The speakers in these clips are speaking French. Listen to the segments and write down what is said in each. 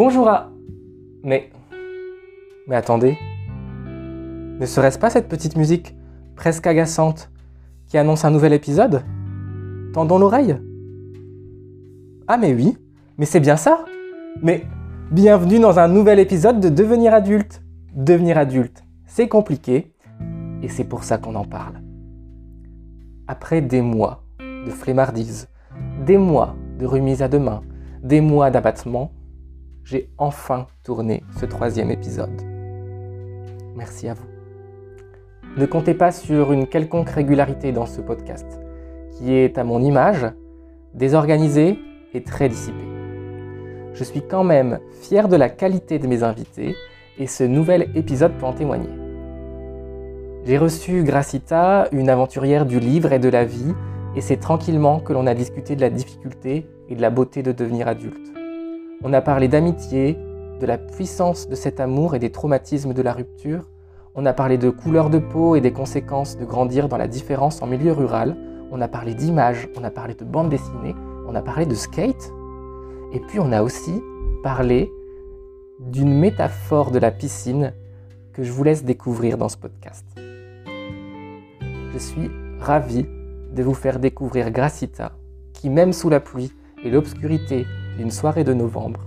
Bonjour à... Mais... Mais attendez. Ne serait-ce pas cette petite musique presque agaçante qui annonce un nouvel épisode? Tendons l'oreille. Ah mais oui, mais c'est bien ça. Mais bienvenue dans un nouvel épisode de Devenir adulte. Devenir adulte, c'est compliqué et c'est pour ça qu'on en parle. Après des mois de flemmardise, des mois de remise à demain, des mois d'abattement, j'ai enfin tourné ce troisième épisode. Merci à vous. Ne comptez pas sur une quelconque régularité dans ce podcast, qui est à mon image, désorganisé et très dissipé. Je suis quand même fier de la qualité de mes invités et ce nouvel épisode peut en témoigner. J'ai reçu Gracita, une aventurière du livre et de la vie, et c'est tranquillement que l'on a discuté de la difficulté et de la beauté de devenir adulte. On a parlé d'amitié, de la puissance de cet amour et des traumatismes de la rupture. On a parlé de couleur de peau et des conséquences de grandir dans la différence en milieu rural. On a parlé d'images, on a parlé de bande dessinée, on a parlé de skate. Et puis on a aussi parlé d'une métaphore de la piscine que je vous laisse découvrir dans ce podcast. Je suis ravi de vous faire découvrir Gracita, qui même sous la pluie et l'obscurité d'une soirée de novembre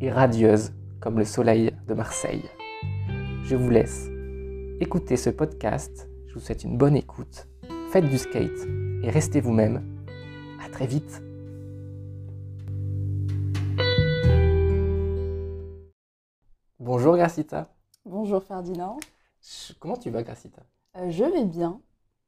est radieuse comme le soleil de Marseille. Je vous laisse écouter ce podcast. Je vous souhaite une bonne écoute. Faites du skate et restez vous-même. À très vite. Bonjour Gracita. Bonjour Ferdinand. Comment tu vas Gracita euh, Je vais bien.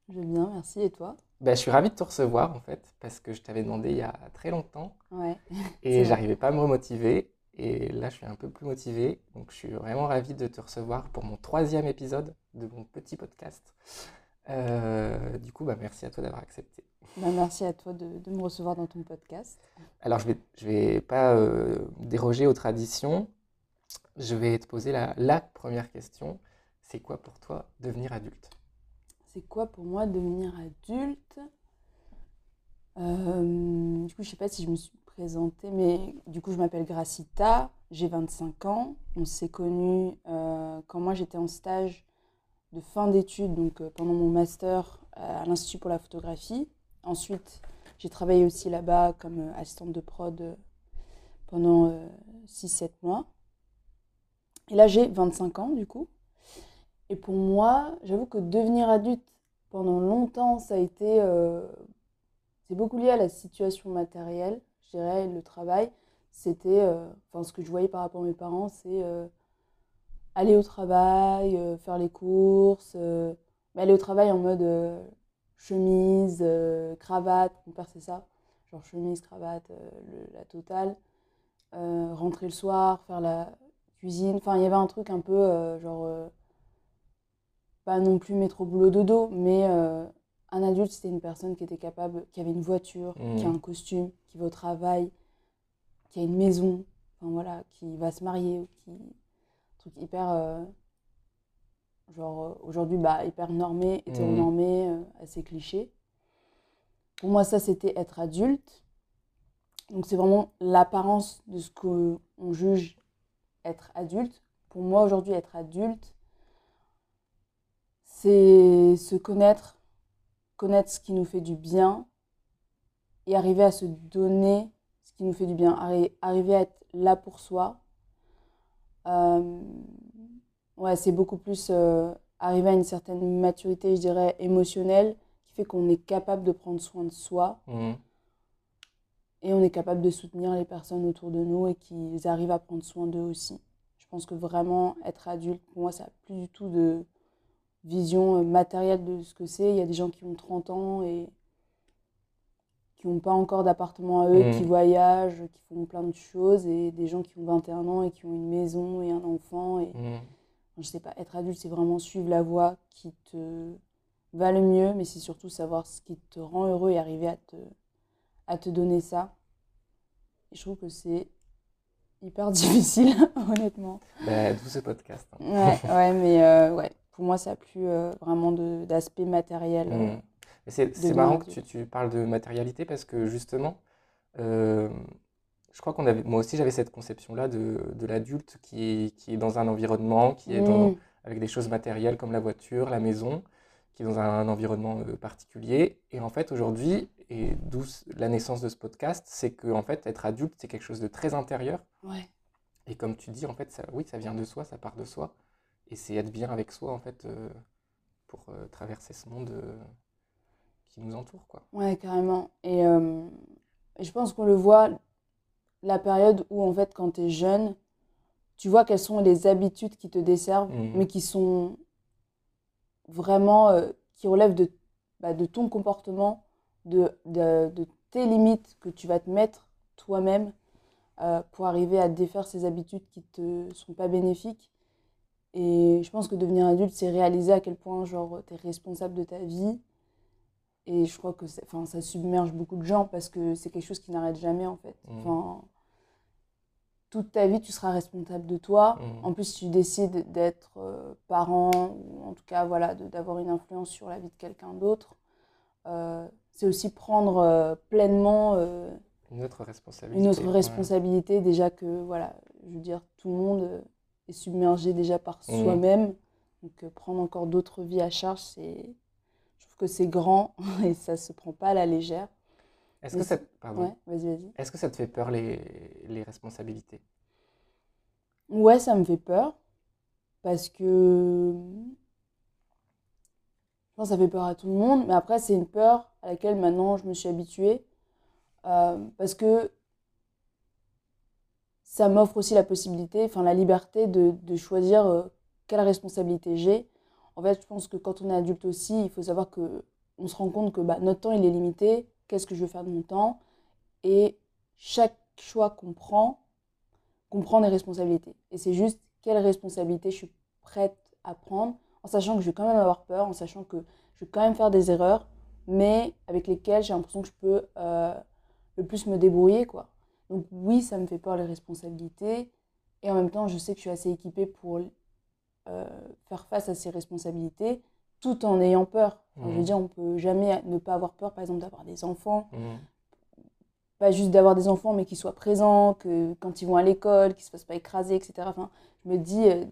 Je vais bien, merci. Et toi? Ben, je suis ravi de te recevoir en fait, parce que je t'avais demandé il y a très longtemps. Ouais. Et j'arrivais pas à me remotiver. Et là, je suis un peu plus motivé. Donc, je suis vraiment ravi de te recevoir pour mon troisième épisode de mon petit podcast. Euh, du coup, bah, merci à toi d'avoir accepté. Bah, merci à toi de, de, me recevoir dans ton podcast. Alors, je ne vais, je vais pas euh, déroger aux traditions. Je vais te poser la, la première question. C'est quoi pour toi devenir adulte? C'est quoi pour moi devenir adulte? Euh, Du coup, je sais pas si je me suis présentée, mais du coup, je m'appelle Gracita, j'ai 25 ans. On s'est connus euh, quand moi j'étais en stage de fin d'études, donc euh, pendant mon master à l'Institut pour la photographie. Ensuite, j'ai travaillé aussi là-bas comme assistante de prod pendant 6-7 mois. Et là, j'ai 25 ans, du coup. Et pour moi, j'avoue que devenir adulte pendant longtemps, ça a été. Euh, c'est beaucoup lié à la situation matérielle, je dirais, le travail. C'était. Euh, enfin, ce que je voyais par rapport à mes parents, c'est euh, aller au travail, faire les courses, mais aller au travail en mode chemise, cravate. Mon père, c'est ça. Genre chemise, cravate, la totale. rentrer le soir, faire la cuisine. Enfin, il y avait un truc un peu genre pas non plus mettre au boulot dodo, mais euh, un adulte, c'était une personne qui était capable, qui avait une voiture, qui a mmh. un costume, qui va au travail, qui a une maison, enfin voilà, qui va se marier, qui. Un truc hyper. Euh, genre, euh, aujourd'hui, bah, hyper normé, hétéronormé, mmh. assez cliché. Pour moi, ça, c'était être adulte. Donc, c'est vraiment l'apparence de ce qu'on juge être adulte. Pour moi, aujourd'hui, être adulte, c'est se connaître, connaître ce qui nous fait du bien et arriver à se donner ce qui nous fait du bien, arriver à être là pour soi. Euh, ouais, c'est beaucoup plus euh, arriver à une certaine maturité, je dirais, émotionnelle, qui fait qu'on est capable de prendre soin de soi. Mmh. Et on est capable de soutenir les personnes autour de nous et qu'ils arrivent à prendre soin d'eux aussi. Je pense que vraiment, être adulte, pour moi, ça n'a plus du tout de, vision euh, matérielle de ce que c'est. Il y a des gens qui ont 30 ans et qui n'ont pas encore d'appartement à eux, qui mmh. voyagent, qui font plein de choses, et des gens qui ont 21 ans et qui ont une maison et un enfant. Et mmh. je sais pas, être adulte, c'est vraiment suivre la voie qui te va le mieux, mais c'est surtout savoir ce qui te rend heureux et arriver à te, à te donner ça. Et je trouve que c'est hyper difficile, honnêtement. Bah, tout ce podcast. Hein. Ouais, ouais, mais euh, ouais, pour moi, ça n'a plus euh, vraiment d'aspect matériel. Euh, mmh. C'est marrant que tu, tu, parles de matérialité parce que justement, euh, je crois qu'on avait, moi aussi j'avais cette conception-là de, de l'adulte qui est, qui est dans un environnement, qui est dans, Mm. avec des choses matérielles comme la voiture, la maison, qui est dans un, environnement particulier. Et en fait aujourd'hui, et d'où la naissance de ce podcast, c'est que en fait être adulte c'est quelque chose de très intérieur. Ouais. Et comme tu dis, en fait, ça, oui, ça vient de soi, ça part de soi. Et c'est être bien avec soi, en fait, euh, pour euh, traverser ce monde euh, qui nous entoure, quoi. Ouais, carrément. Et, et je pense qu'on le voit, la période où, en fait, quand tu es jeune, tu vois quelles sont les habitudes qui te desservent, Mhm. mais qui sont vraiment, euh, qui relèvent de, bah, de ton comportement, de, de, de tes limites que tu vas te mettre toi-même euh, pour arriver à défaire ces habitudes qui te sont pas bénéfiques. Et je pense que devenir adulte, c'est réaliser à quel point, genre, tu es responsable de ta vie. Et je crois que enfin, ça submerge beaucoup de gens parce que c'est quelque chose qui n'arrête jamais, en fait. Mhm. Enfin, toute ta vie, tu seras responsable de toi. Mhm. En plus, si tu décides d'être euh, parent ou en tout cas, voilà, d'avoir une influence sur la vie de quelqu'un d'autre, euh, c'est aussi prendre euh, pleinement Une autre responsabilité. une autre ouais. responsabilité. Déjà que, voilà, je veux dire, tout le monde est submergé déjà par Mhm. soi-même. Donc, euh, prendre encore d'autres vies à charge, c'est. Je trouve que c'est grand et ça se prend pas à la légère. Est-ce que ça, pardon. Ouais, vas-y, vas-y. Est-ce que ça te fait peur les, les responsabilités? Ouais, ça me fait peur parce que je pense que ça fait peur à tout le monde, mais après, c'est une peur à laquelle maintenant je me suis habituée euh, parce que ça m'offre aussi la possibilité, enfin la liberté de, de choisir euh, quelle responsabilité j'ai. En fait, je pense que quand on est adulte aussi, il faut savoir que on se rend compte que bah, notre temps il est limité. Qu'est-ce que je veux faire de mon temps? Et chaque choix qu'on prend, qu'on prend des responsabilités. Et c'est juste quelle responsabilité je suis prête à prendre, en sachant que je vais quand même avoir peur, en sachant que je vais quand même faire des erreurs, mais avec lesquelles j'ai l'impression que je peux euh, le plus me débrouiller, quoi. Donc oui, ça me fait peur les responsabilités, et en même temps, je sais que je suis assez équipée pour euh, faire face à ces responsabilités, tout en ayant peur. Enfin, Je veux Mhm. dire, on peut jamais ne pas avoir peur, par exemple, d'avoir des enfants, Mhm. pas juste d'avoir des enfants, mais qu'ils soient présents, que quand ils vont à l'école, qu'ils ne se fassent pas écraser, etc. Enfin, je me dis, euh,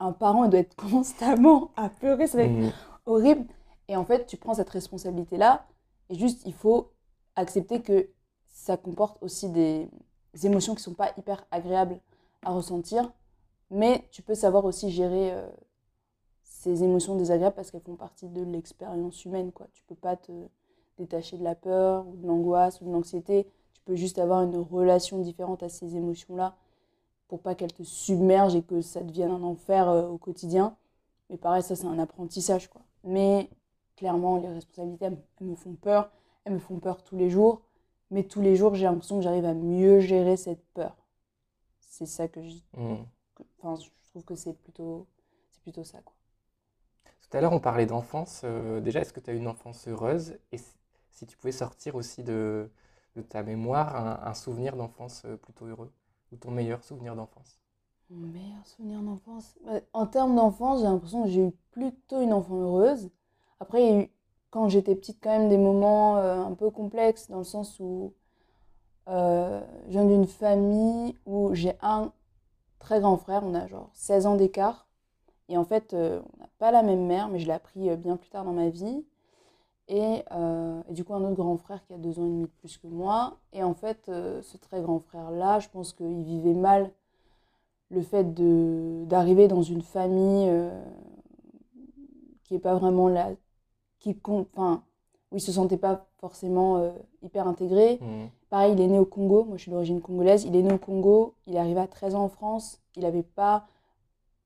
un parent, il doit être constamment à pleurer, ça être Mhm. horrible. Et en fait, tu prends cette responsabilité-là, et juste, il faut accepter que ça comporte aussi des émotions qui ne sont pas hyper agréables à ressentir, mais tu peux savoir aussi gérer euh, ces émotions désagréables parce qu'elles font partie de l'expérience humaine, quoi. Tu peux pas te détacher de la peur ou de l'angoisse ou de l'anxiété. Tu peux juste avoir une relation différente à ces émotions-là pour pas qu'elles te submergent et que ça devienne un enfer euh, au quotidien. Mais pareil, ça, c'est un apprentissage, quoi. Mais clairement, les responsabilités, elles, elles me font peur. Elles me font peur tous les jours. Mais tous les jours, j'ai l'impression que j'arrive à mieux gérer cette peur. C'est ça que je... Que- Enfin, je trouve que c'est plutôt... C'est plutôt ça, quoi. Tout à l'heure, on parlait d'enfance. euh, déjà, est-ce que tu as eu une enfance heureuse? Et si tu pouvais sortir aussi de, de ta mémoire un, un souvenir d'enfance euh, plutôt heureux, ou ton meilleur souvenir d'enfance? Mon meilleur souvenir d'enfance? Bah, En termes d'enfance, j'ai l'impression que j'ai eu plutôt une enfant heureuse. Après, il y a eu, quand j'étais petite, quand même des moments euh, un peu complexes, dans le sens où euh, je viens d'une famille où j'ai un très grand frère, on a genre 16 ans d'écart. Et en fait, euh, on n'a pas la même mère, mais je l'ai appris bien plus tard dans ma vie. Et, du coup, un autre grand frère qui a deux ans et demi de plus que moi. Et en fait, ce très grand frère-là, je pense qu'il vivait mal le fait d'arriver dans une famille qui est pas vraiment là, qui enfin, où il se sentait pas forcément euh, hyper intégré. Mhm. Pareil, il est né au Congo, moi je suis d'origine congolaise, il est né au Congo, il est arrivé à 13 ans en France, il avait pas,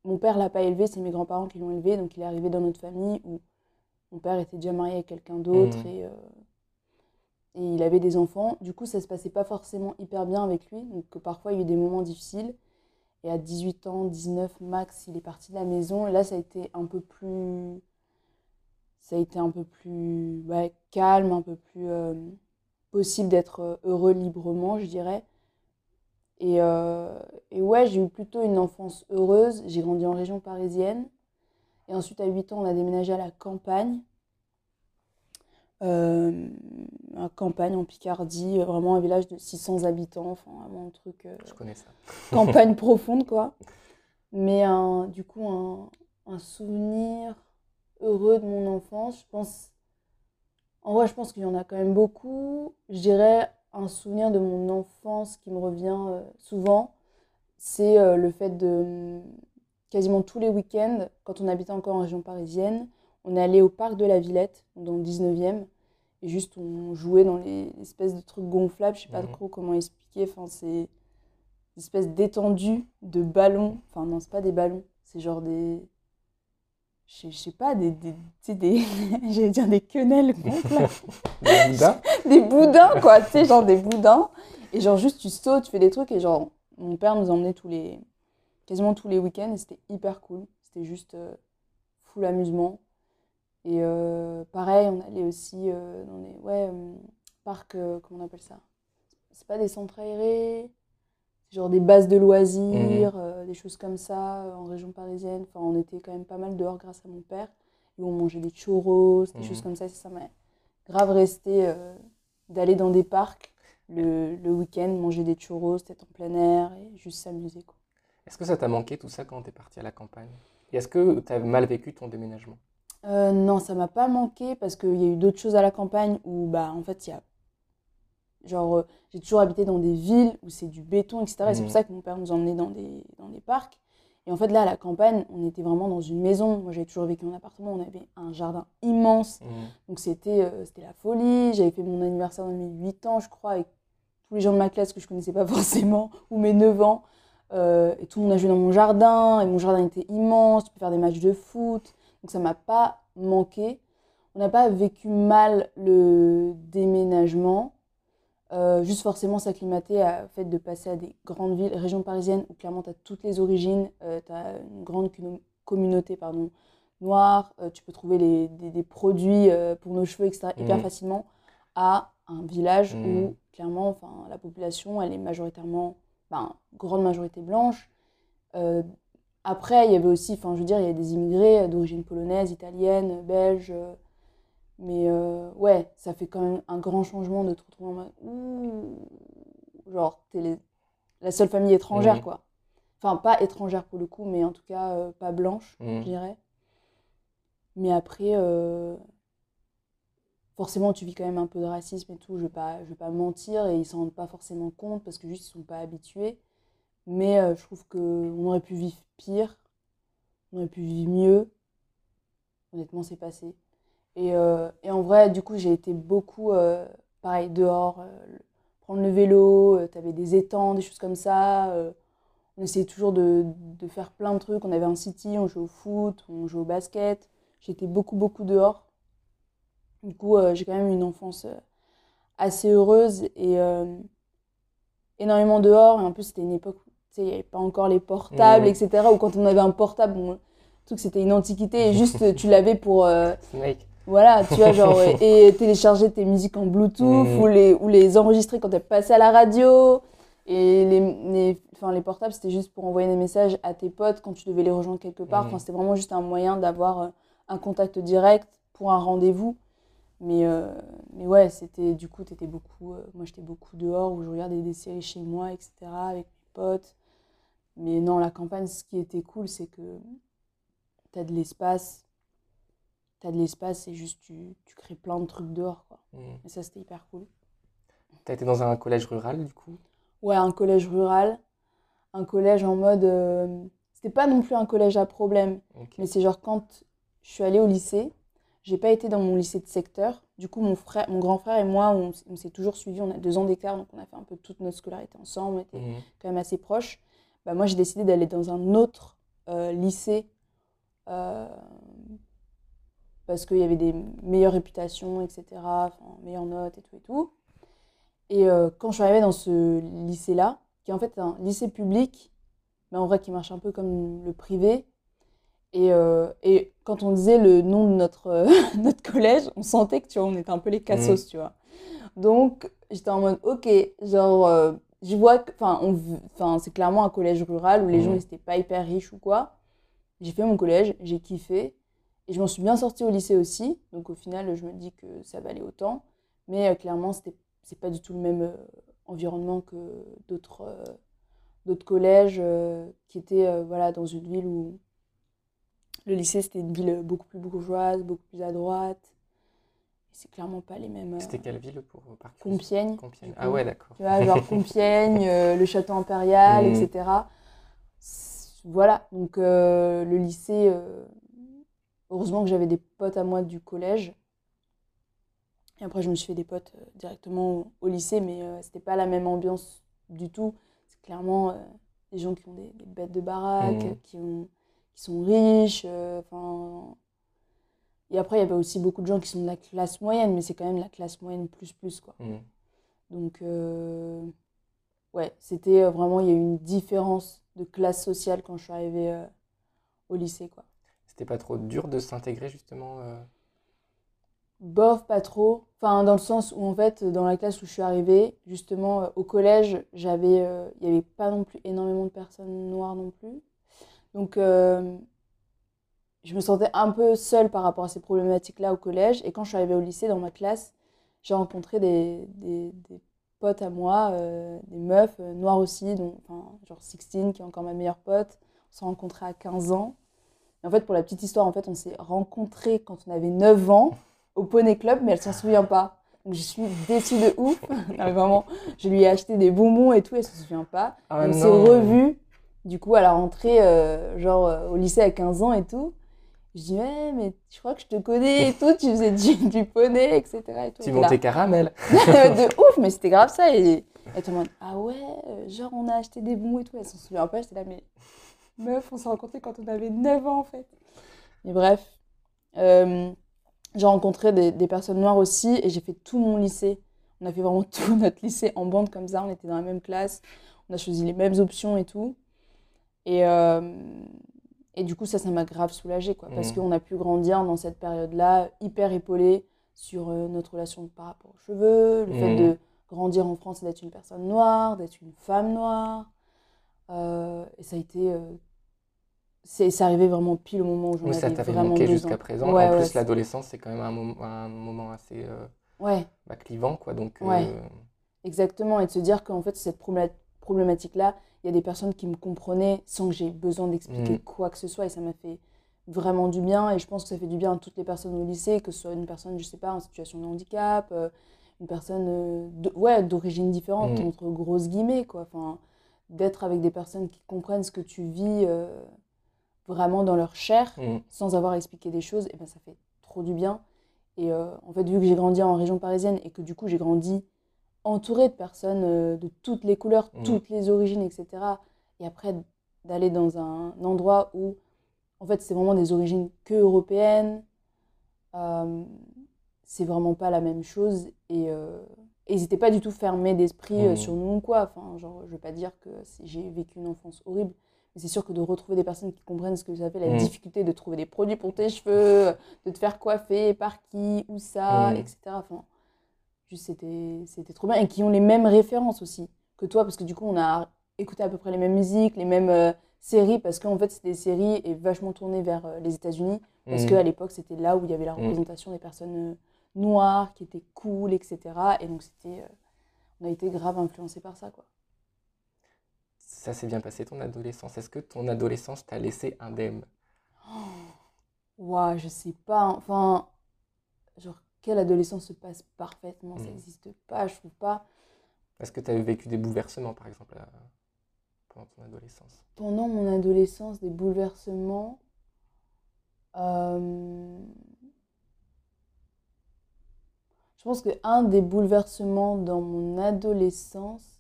mon père l'a pas élevé, c'est mes grands-parents qui l'ont élevé, donc il est arrivé dans notre famille où mon père était déjà marié avec quelqu'un d'autre Mhm. et, euh, et il avait des enfants. Du coup, ça se passait pas forcément hyper bien avec lui, donc parfois il y a eu des moments difficiles. Et à 18 ans, 19 max, il est parti de la maison. Et là, ça a été un peu plus. Ça a été un peu plus ouais, calme, un peu plus euh, possible d'être euh, heureux librement, je dirais. Et, euh, et ouais, j'ai eu plutôt une enfance heureuse. J'ai grandi en région parisienne. Et ensuite, à 8 ans, on a déménagé à la campagne. euh, à campagne en Picardie, vraiment un village de 600 habitants, enfin vraiment un truc. Je connais ça. campagne profonde, quoi. Mais un- du coup, un, un souvenir heureux de mon enfance, je pense. En vrai, je pense qu'il y en a quand même beaucoup. Je dirais un souvenir de mon enfance qui me revient euh, souvent, c'est euh, le fait de quasiment tous les week-ends, quand on habitait encore en région parisienne, on allait au parc de la Villette, dans le 19e, et juste on jouait dans les espèces de trucs gonflables, je sais pas Mhm. trop comment expliquer, enfin c'est des espèces d'étendues de ballons, enfin non, c'est pas des ballons, c'est genre des. Je sais- je sais pas, des. des des. J'allais dire des quenelles gonflables Le Bouddha des boudins, quoi, tu sais, genre des boudins. Et genre, juste, tu sautes, tu fais des trucs. Et genre, mon père nous emmenait tous les, quasiment tous les week-ends. Et c'était hyper cool. C'était juste euh, full amusement. Et euh, pareil, on allait aussi euh, dans des ouais, parcs, comment on appelle ça? C'est pas des centres aérés, c'est genre des bases de loisirs, euh, des choses comme ça, euh, en région parisienne. Enfin, on était quand même pas mal dehors grâce à mon père. Et on mangeait des churros, des Mhm. choses comme ça. Ça m'a grave resté euh, d'aller dans des parcs le, le week-end, manger des churros, être en plein air et juste s'amuser. Est-ce que ça t'a manqué tout ça quand t'es parti à la campagne? Et est-ce que t'as mal vécu ton déménagement? Euh, non, ça m'a pas manqué parce qu'il y a eu d'autres choses à la campagne où, bah, en fait, il y a. Genre, euh, j'ai toujours habité dans des villes où c'est du béton, etc. Et c'est pour ça que mon père nous emmenait dans des, dans des parcs. Et en fait, là, à la campagne, on était vraiment dans une maison. Moi, j'avais toujours vécu en appartement. On avait un jardin immense. Mhm. Donc, c'était euh, c'était la folie. J'avais fait mon anniversaire dans mes 8 ans, je crois, avec tous les gens de ma classe que je connaissais pas forcément, ou mes 9 ans. Euh, et tout le monde a joué dans mon jardin. Et mon jardin était immense. Tu peux faire des matchs de foot. Donc, ça m'a pas manqué. On n'a pas vécu mal le déménagement. Euh, juste forcément s'acclimater à- au fait de passer à des grandes villes, régions parisiennes, où clairement tu as toutes les origines, tu as une grande communauté pardon, noire, euh, tu peux trouver les- des, des produits euh, pour nos cheveux, etc., hyper Mhm. facilement, à un village où clairement enfin, la population, elle est majoritairement, ben, grande majorité blanche. Euh, après, il y avait aussi, enfin je veux dire, il y a des immigrés euh, d'origine polonaise, italienne, belge. Mais euh, ouais, ça fait quand même un grand changement de te retrouver en mode ouh, genre t'es les- la seule famille étrangère Mhm. quoi. Enfin pas étrangère pour le coup, mais en tout cas euh, pas blanche, Mhm. je dirais. Mais après, euh, forcément tu vis quand même un peu de racisme et tout. Je vais pas, je vais pas mentir et ils s'en rendent pas forcément compte parce que juste ils sont pas habitués. Mais je trouve que on aurait pu vivre pire, on aurait pu vivre mieux. Honnêtement, c'est passé. Et, euh, et en vrai, du coup, j'ai été beaucoup, euh, pareil, dehors, euh, prendre le vélo, tu avais des étangs, des choses comme ça. on essayait toujours de, de faire plein de trucs. On avait un city, on jouait au foot, on jouait au basket. J'étais beaucoup, beaucoup dehors. Du coup, j'ai quand même eu une enfance assez heureuse et énormément dehors. Et en plus, c'était une époque où tu sais, il n'y avait pas encore les portables, etc. Ou quand on avait un portable, truc c'était une antiquité et juste tu l'avais pour. euh, Snake voilà, tu vois, genre, et, et télécharger tes musiques en Bluetooth Mhm. ou, les, ou les enregistrer quand elles passaient à la radio. Et les, les, enfin, les portables, c'était juste pour envoyer des messages à tes potes quand tu devais les rejoindre quelque part. Enfin, c'était vraiment juste un moyen d'avoir euh, un contact direct pour un rendez-vous. Mais, euh, mais ouais, c'était du coup, t'étais beaucoup, euh, moi j'étais beaucoup dehors où je regardais des séries chez moi, etc., avec mes potes. Mais non, la campagne, ce qui était cool, c'est que t'as de l'espace. T'as de l'espace et juste tu, tu crées plein de trucs dehors, quoi. Mhm. Et ça, c'était hyper cool. T'as été dans un collège rural du coup? Ouais, un collège rural, un collège en mode. euh, c'était pas non plus un collège à problème, mais c'est genre quand je suis allée au lycée, j'ai pas été dans mon lycée de secteur. Du coup, mon frère, mon grand frère et moi, on, s'est toujours suivis. On a deux ans d'écart, donc on a fait un peu toute notre scolarité ensemble. On était Mhm. quand même assez proches. Bah, moi, j'ai décidé d'aller dans un autre euh, lycée euh, parce qu'il y avait des meilleures réputations, etc., enfin, meilleures notes et tout et tout. Et euh, quand je suis arrivée dans ce lycée-là, qui est en fait un lycée public, mais en vrai qui marche un peu comme le privé, et, euh, et quand on disait le nom de notre, euh, notre collège, on sentait que tu vois, on était un peu les cassos, tu vois. Donc j'étais en mode, ok, genre, euh, je vois que, enfin, c'est clairement un collège rural où les gens Mhm. n'étaient pas hyper riches ou quoi. J'ai fait mon collège, j'ai kiffé. Et je m'en suis bien sortie au lycée aussi. Donc au final, je me dis que ça valait autant. Mais euh, clairement, c'était c'est pas du tout le même euh, environnement que d'autres euh, collèges euh, qui étaient voilà, dans une ville où le lycée c'était une ville beaucoup plus bourgeoise, beaucoup plus à droite. C'est clairement pas les mêmes. C'était quelle ville pour par Compiègne. Compiègne. Ah ouais, d'accord. Tu vois, genre Compiègne, le château impérial, etc. C'est- Voilà, donc le lycée, heureusement que j'avais des potes à moi du collège. Et après, je me suis fait des potes euh, directement au, lycée, mais euh, c'était pas la même ambiance du tout. C'est clairement euh, des gens qui ont des, des bêtes de baraque, Mhm. qui, ont, qui sont riches. euh, enfin et après, il y avait aussi beaucoup de gens qui sont de la classe moyenne, mais c'est quand même la classe moyenne plus plus, quoi. Mm. Donc, ouais, c'était vraiment, il y a eu une différence de classe sociale quand je suis arrivée euh, au lycée, quoi. C'était pas trop dur de s'intégrer justement euh, Bof, pas trop. Enfin, dans le sens où, en fait, dans la classe où je suis arrivée, justement, euh, au collège, j'avais, euh, il n'y avait pas non plus énormément de personnes noires non plus. Donc, euh, je me sentais un peu seule par rapport à ces problématiques-là au collège. Et quand je suis arrivée au lycée, dans ma classe, j'ai rencontré des, des, potes à moi, euh, des meufs euh, noires aussi, dont, enfin, genre Sixtine, qui est encore ma meilleure pote. On s'est rencontrés à 15 ans. Et en fait, pour la petite histoire, en fait, on s'est rencontrés quand on avait 9 ans au Poney Club, mais elle s'en souvient pas. Donc je suis déçue de ouf. Non, vraiment, je lui ai acheté des bonbons et tout, elle s'en souvient pas. Ah on s'est revus, du coup, à la rentrée, euh, genre euh, au lycée à 15 ans et tout. Je dis, ouais, mais je crois que je te connais et tout, tu faisais du, du poney, etc. Et tout. Tu montais caramel. de ouf, mais c'était grave ça. Et elle te demande, ah ouais, euh, genre on a acheté des bonbons et tout. Elle s'en souvient pas, j'étais là, mais meuf, on s'est rencontrés quand on avait 9 ans en fait. Mais bref, euh, j'ai rencontré des, des personnes noires aussi et j'ai fait tout mon lycée. On a fait vraiment tout notre lycée en bande comme ça, on était dans la même classe, on a choisi les mêmes options et tout. Et, euh, et du coup, ça, ça m'a grave soulagée, quoi, parce Mhm. qu'on a pu grandir dans cette période-là, hyper épaulée sur euh, notre relation par rapport aux cheveux, le fait Mhm. de grandir en France et d'être une personne noire, d'être une femme noire. Euh, et ça a été. C'est arrivé vraiment pile au moment où j'en Oui, ça avais t'avait vraiment manqué jusqu'à présent. Ouais, en ouais, plus, l'adolescence, c'est quand même un, mom- un moment assez euh, Ouais, bah, clivant, quoi. Donc, euh, exactement. Et de se dire qu'en fait, cette problé- problématique-là, il y a des personnes qui me comprenaient sans que j'ai besoin d'expliquer Mhm. quoi que ce soit. Et ça m'a fait vraiment du bien. Et je pense que ça fait du bien à toutes les personnes au lycée, que ce soit une personne, je sais pas, en situation de handicap, euh, une personne d'origine différente, Mhm. entre grosses guillemets, quoi. Enfin, d'être avec des personnes qui comprennent ce que tu vis vraiment dans leur chair mm, sans avoir expliqué des choses, et ben ça fait trop du bien. Et euh, en fait, vu que j'ai grandi en région parisienne et que du coup j'ai grandi entourée de personnes euh, de toutes les couleurs, Mhm. toutes les origines, etc. Et après d'aller dans un endroit où en fait c'est vraiment des origines que européennes, euh, c'est vraiment pas la même chose. Et, et ils n'étaient pas du tout fermés d'esprit Mhm. sur nous ou quoi. Enfin, genre, je veux pas dire que j'ai vécu une enfance horrible. Mais c'est sûr que de retrouver des personnes qui comprennent ce que ça fait, la Mhm. difficulté de trouver des produits pour tes cheveux, de te faire coiffer, par qui, où ça, Mhm. etc. Enfin, juste c'était c'était trop bien. Et qui ont les mêmes références aussi que toi, parce que du coup, on a écouté à peu près les mêmes musiques, les mêmes euh, séries, parce qu'en fait, c'était des séries et vachement tournées vers euh, les États-Unis, parce mm. qu'à l'époque, c'était là où il y avait la Mhm. représentation des personnes euh, noires, qui étaient cool, etc. Et donc, c'était, on a été grave influencés par ça, quoi. Ça s'est bien passé ton adolescence. Est-ce que ton adolescence t'a laissé indemne? Ouah, je sais pas. Enfin, genre, quelle adolescence se passe parfaitement? Ça n'existe pas, je trouve pas. Est-ce que tu as vécu des bouleversements, par exemple, à- pendant ton adolescence? Pendant mon adolescence, des bouleversements. euh, Je pense qu'un des bouleversements dans mon adolescence,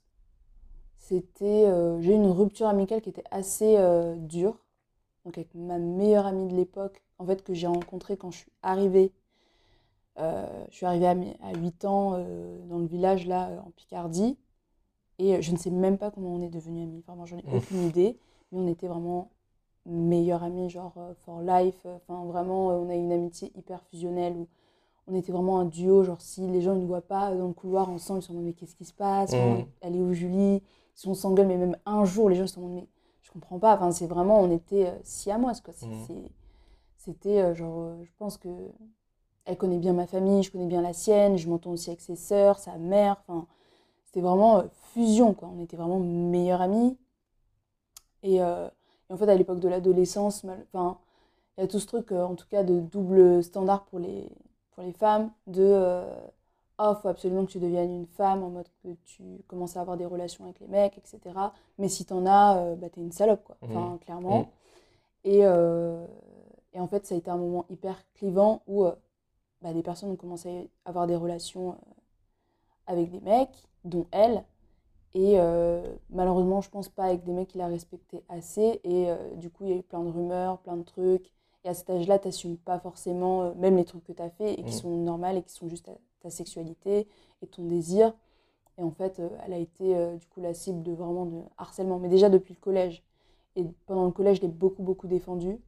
c'était. euh, J'ai eu une rupture amicale qui était assez euh, dure. Donc, avec ma meilleure amie de l'époque, en fait, que j'ai rencontrée quand je suis arrivée. Euh, je suis arrivée à, à 8 ans dans le village, là, en Picardie. Et je ne sais même pas comment on est devenus amis. Vraiment, j'en ai aucune idée. Mais on était vraiment meilleurs amis, genre for life. Enfin, vraiment, on a eu une amitié hyper fusionnelle où on était vraiment un duo. Genre, si les gens ne nous voient pas dans le couloir ensemble, ils sont mais qu'est-ce qui se passe? Enfin, Mhm. Elle est où Julie? Si on s'engueule, mais même un jour, les gens en mode, mais je comprends pas. Enfin, c'est vraiment, on était euh, quoi. C'est Mhm. c'est- c'était euh, genre, euh, je pense que elle connaît bien ma famille, je connais bien la sienne, je m'entends aussi avec ses sœurs, sa mère, enfin, c'était vraiment fusion, quoi. On était vraiment meilleurs amis. Et, euh, et en fait, à l'époque de l'adolescence, enfin, il y a tout ce truc, en tout cas, de double standard pour les, pour les femmes, de euh, ah, faut absolument que tu deviennes une femme, en mode que tu commences à avoir des relations avec les mecs, etc. Mais si t'en as, euh, bah, t'es une salope, quoi. Enfin, clairement. Mhm. Et, euh, et en fait, ça a été un moment hyper clivant où euh, bah, des personnes ont commencé à avoir des relations euh, avec des mecs, dont elle. Et malheureusement, je pense pas avec des mecs qui la respectaient assez. Et du coup, il y a eu plein de rumeurs, plein de trucs. Et à cet âge-là, t'assumes pas forcément, même les trucs que t'as fait et qui Mhm. sont normales et qui sont juste ta sexualité et ton désir. Et en fait, euh, elle a été euh, du coup la cible de vraiment de harcèlement. Mais déjà depuis le collège. Et pendant le collège, je l'ai beaucoup, beaucoup défendue.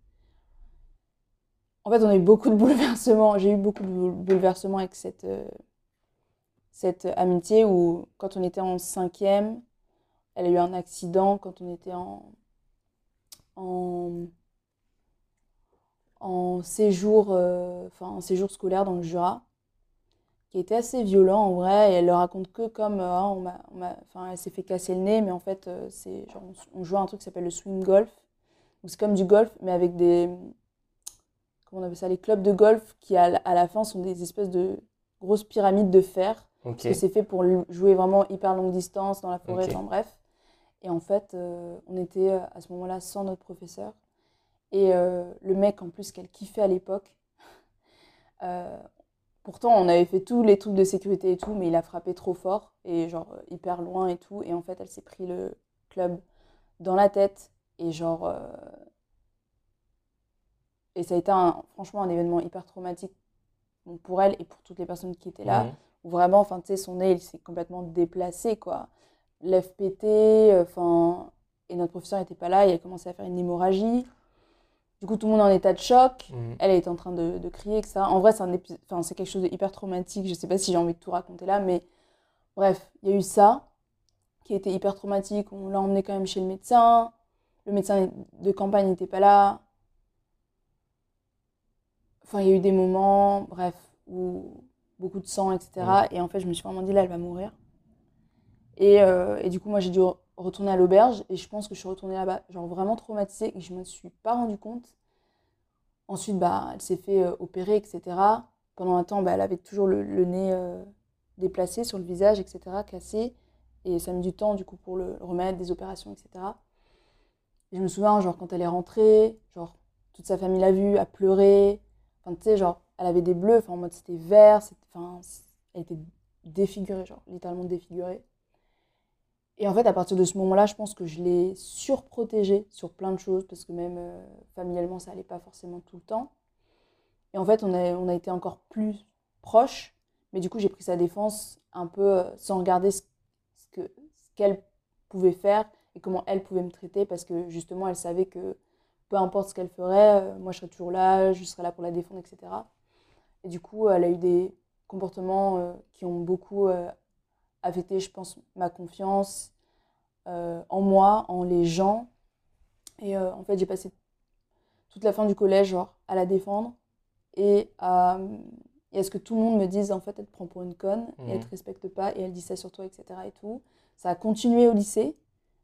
En fait, on a eu beaucoup de bouleversements. J'ai eu beaucoup de boule- bouleversements avec cette, euh, cette amitié où, quand on était en cinquième, elle a eu un accident quand on était en, en, séjour, en séjour scolaire dans le Jura, qui était assez violent en vrai. Et elle le raconte que comme euh, Ah, on m'a, enfin, elle s'est fait casser le nez, mais en fait, euh, c'est genre, on, on jouait à un truc qui s'appelle le swing golf. Donc, c'est comme du golf, mais avec des. Comment on appelle ça Les clubs de golf qui, à la, à la fin, sont des espèces de grosses pyramides de fer. Parce que c'est fait pour jouer vraiment hyper longue distance dans la forêt, Ok. enfin bref. Et en fait, euh, on était à ce moment-là sans notre professeur. Et le mec, en plus, qu'elle kiffait à l'époque, euh, pourtant, on avait fait tous les trucs de sécurité et tout, mais il a frappé trop fort et genre euh, hyper loin et tout. Et en fait, elle s'est pris le club dans la tête. Et genre. euh, Et ça a été un- franchement un événement hyper traumatique pour elle et pour toutes les personnes qui étaient là où vraiment, enfin, tu sais, son nez, il s'est complètement déplacé, quoi. Lèvres pétées, enfin... Et notre professeur n'était pas là, il a commencé à faire une hémorragie. Du coup, tout le monde est en état de choc. Mhm. Elle est en train de, de crier, etc. En vrai, c'est un épi- enfin, c'est quelque chose de hyper traumatique. Je sais pas si j'ai envie de tout raconter là, mais bref, il y a eu ça qui était hyper traumatique. On l'a emmené quand même chez le médecin. Le médecin de campagne n'était pas là. Enfin, il y a eu des moments, bref, où beaucoup de sang, etc. Mhm. Et en fait, je me suis vraiment dit, là, elle va mourir. Et, euh, et du coup, moi, j'ai dû retourner à l'auberge. Et je pense que je suis retournée là-bas, genre vraiment traumatisée, et je me suis pas rendu compte. Ensuite, bah, elle s'est fait euh, opérer, etc. Pendant un temps, bah, elle avait toujours le, nez euh, déplacé sur le visage, etc., cassé. Et ça mis du temps, du coup, pour le remettre, des opérations, etc. Et je me souviens, genre, quand elle est rentrée, genre, toute sa famille l'a vue, a pleuré. Enfin, tu sais, genre, elle avait des bleus, en mode, c'était vert, enfin, elle était défigurée, genre, littéralement défigurée. Et en fait, à partir de ce moment-là, je pense que je l'ai surprotégée sur plein de choses, parce que même euh, familialement, ça allait pas forcément tout le temps. Et en fait, on a, on a été encore plus proches, mais du coup, j'ai pris sa défense un peu euh, sans regarder ce, ce que, ce qu'elle pouvait faire et comment elle pouvait me traiter, parce que justement, elle savait que peu importe ce qu'elle ferait, euh, moi, je serais toujours là, je serais là pour la défendre, etc. Et du coup, elle a eu des comportements qui ont beaucoup affecté, je pense, ma confiance euh, en moi, en les gens. Et euh, en fait, j'ai passé toute la fin du collège, genre, à la défendre et à, et à ce que tout le monde me dise, en fait, elle te prend pour une conne et elle Mhm. te respecte pas et elle dit ça sur toi, etc. Et tout. Ça a continué au lycée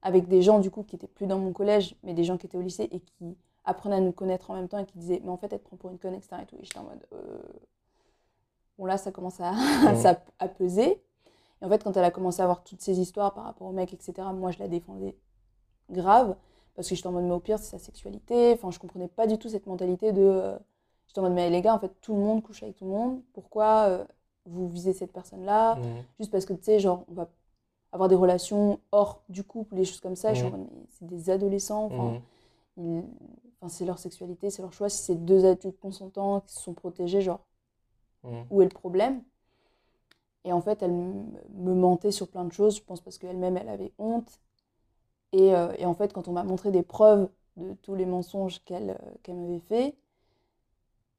avec des gens, du coup, qui étaient plus dans mon collège, mais des gens qui étaient au lycée et qui apprenaient à nous connaître en même temps et qui disaient, mais en fait, elle te prend pour une conne, etc. Et, tout. et j'étais en mode, euh, bon, là, ça commence à, ça- à peser. Et en fait, quand elle a commencé à avoir toutes ces histoires par rapport au mec, etc., moi, je la défendais grave. Parce que j'étais en mode, mais au pire, c'est sa sexualité. Enfin, je comprenais pas du tout cette mentalité de. euh, j'étais en mode, mais les gars, en fait, tout le monde couche avec tout le monde. Pourquoi euh, vous visez cette personne-là? Mhm. Juste parce que, tu sais, genre, on va avoir des relations hors du couple, des choses comme ça. Je suis en mode, mais c'est des adolescents. Enfin, ils- enfin, c'est leur sexualité, c'est leur choix. Si c'est deux adultes consentants qui se sont protégés, genre, Mhm. où est le problème? Et en fait, elle me mentait sur plein de choses, je pense parce qu'elle-même, elle avait honte. Et, euh, et en fait, quand on m'a montré des preuves de tous les mensonges qu'elle euh, m'avait fait,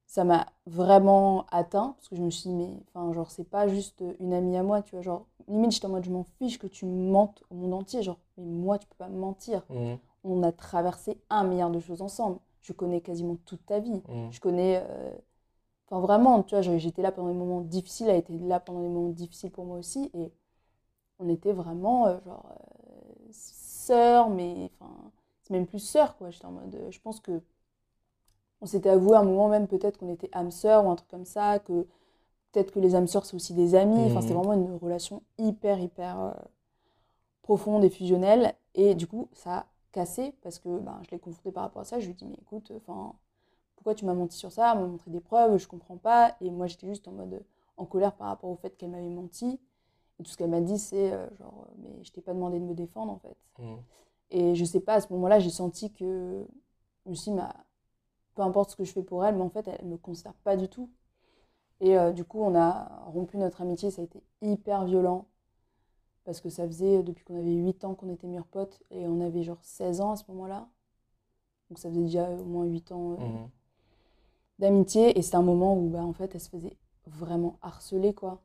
ça m'a vraiment atteint, parce que je me suis dit, mais enfin, genre, c'est pas juste une amie à moi, tu vois, genre, limite, j'étais en mode, je m'en fiche que tu mentes au monde entier, genre, mais moi, tu peux pas me mentir Mhm. on a traversé un milliard de choses ensemble. je connais quasiment toute ta vie. Mm. Je connais. euh, Enfin, vraiment, tu vois, j'étais là pendant des moments difficiles, elle était là pendant des moments difficiles pour moi aussi. Et on était vraiment, euh, genre, euh, sœurs, mais. Enfin, c'est même plus sœurs, quoi. J'étais en mode. euh, je pense que. On s'était avoué à un moment même, peut-être qu'on était âmes sœurs ou un truc comme ça, que peut-être que les âmes sœurs, c'est aussi des amis. Enfin, c'était Mhm. vraiment une relation hyper, hyper profonde et fusionnelle. Et du coup, ça a cassé parce que ben, je l'ai confronté par rapport à ça. Je lui ai dit, mais écoute, enfin, pourquoi tu m'as menti sur ça, m'a montré des preuves, je comprends pas. Et moi, j'étais juste en mode en colère par rapport au fait qu'elle m'avait menti. Et tout ce qu'elle m'a dit, c'est euh, genre, euh, mais je t'ai pas demandé de me défendre en fait. Mm. Et je sais pas, à ce moment-là, j'ai senti que je me suis dit, bah, peu importe ce que je fais pour elle, mais en fait, elle me considère pas du tout. Et euh, du coup, on a rompu notre amitié, ça a été hyper violent. Parce que ça faisait depuis qu'on avait 8 ans qu'on était meilleurs potes et on avait genre 16 ans à ce moment-là. Donc ça faisait déjà au moins 8 ans euh, Mm. D'amitié. Et c'était un moment où, bah, en fait, elle se faisait vraiment harceler, quoi.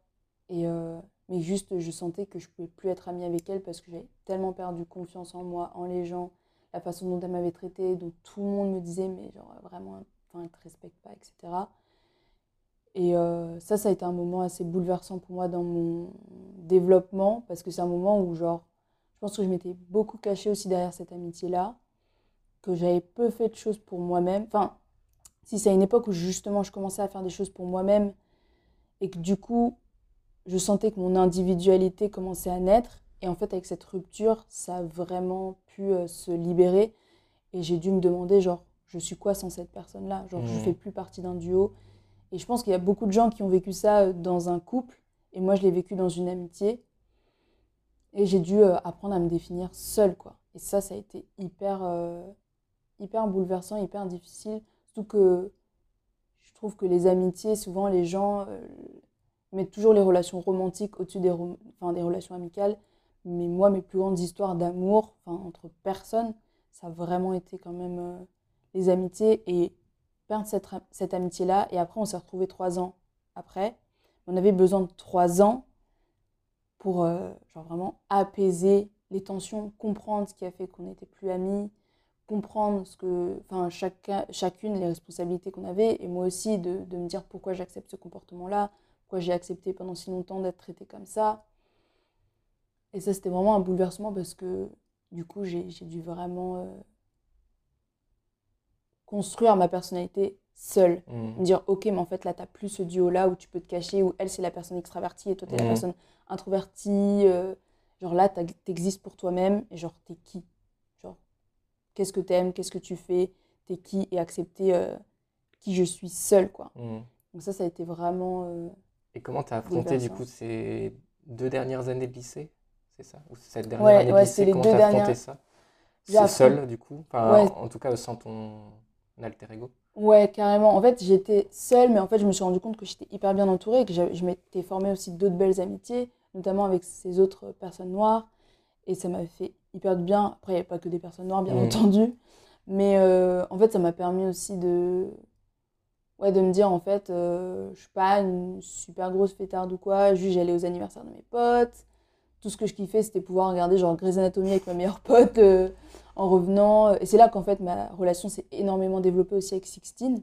Et, euh, mais juste, je sentais que je pouvais plus être amie avec elle parce que j'avais tellement perdu confiance en moi, en les gens, la façon dont elle m'avait traitée, dont tout le monde me disait, mais genre vraiment, enfin, elle te respecte pas, etc. Et euh, ça, ça a été un moment assez bouleversant pour moi dans mon développement parce que c'est un moment où, genre, je pense que je m'étais beaucoup cachée aussi derrière cette amitié-là, que j'avais peu fait de choses pour moi-même. Enfin, si c'est à une époque où justement je commençais à faire des choses pour moi-même et que du coup je sentais que mon individualité commençait à naître et en fait avec cette rupture ça a vraiment pu euh, se libérer et j'ai dû me demander genre je suis quoi sans cette personne là genre je Mhm. fais plus partie d'un duo et je pense qu'il y a beaucoup de gens qui ont vécu ça euh, dans un couple et moi je l'ai vécu dans une amitié et j'ai dû euh, apprendre à me définir seule quoi et ça ça a été hyper euh, hyper bouleversant hyper difficile Que je trouve que les amitiés, souvent les gens euh, mettent toujours les relations romantiques au-dessus des, relations amicales. Mais moi, mes plus grandes histoires d'amour, entre personnes, ça a vraiment été quand même euh, les amitiés et perdre cette amitié-là. Et après, on s'est retrouvés trois ans après. On avait besoin de trois ans pour euh, genre vraiment apaiser les tensions, comprendre ce qui a fait qu'on n'était plus amis, comprendre ce que, enfin, chacun, chacune les responsabilités qu'on avait, et moi aussi de, de me dire pourquoi j'accepte ce comportement-là, pourquoi j'ai accepté pendant si longtemps d'être traitée comme ça. Et ça, c'était vraiment un bouleversement parce que du coup, j'ai dû vraiment euh, construire ma personnalité seule. Mm. Me dire, ok, mais en fait, là, t'as plus ce duo-là où tu peux te cacher, où elle, c'est la personne extravertie et toi, t'es la Mhm. personne introvertie. euh, genre là, t'existes pour toi-même et genre, t'es qui? Qu'est-ce que t'aimes, qu'est-ce que tu fais, t'es qui et accepter euh, qui je suis seule, quoi. Mm. Donc ça, ça a été vraiment... euh, Et comment t'as affronté du coup ces deux dernières années de lycée? C'est ça? Ou cette dernière Ouais, année de ouais, lycée, c'est les comment t'as affronté dernières- ça? C'est seul du coup? Enfin, Ouais. en tout cas sans ton alter ego? Ouais, carrément. En fait, j'étais seule, mais en fait, je me suis rendu compte que j'étais hyper bien entourée et que je m'étais formée aussi d'autres belles amitiés, notamment avec ces autres personnes noires. Et ça m'avait fait hyper bien. Après, il n'y avait pas que des personnes noires, bien Mhm. entendu. Mais euh, en fait, ça m'a permis aussi de, ouais, de me dire, en fait, euh, je suis pas une super grosse fêtarde ou quoi. Juste, j'allais aux anniversaires de mes potes. Tout ce que je kiffais, c'était pouvoir regarder genre Grey's Anatomy avec ma meilleure pote euh, en revenant. Et c'est là qu'en fait, ma relation s'est énormément développée aussi avec Sixtine.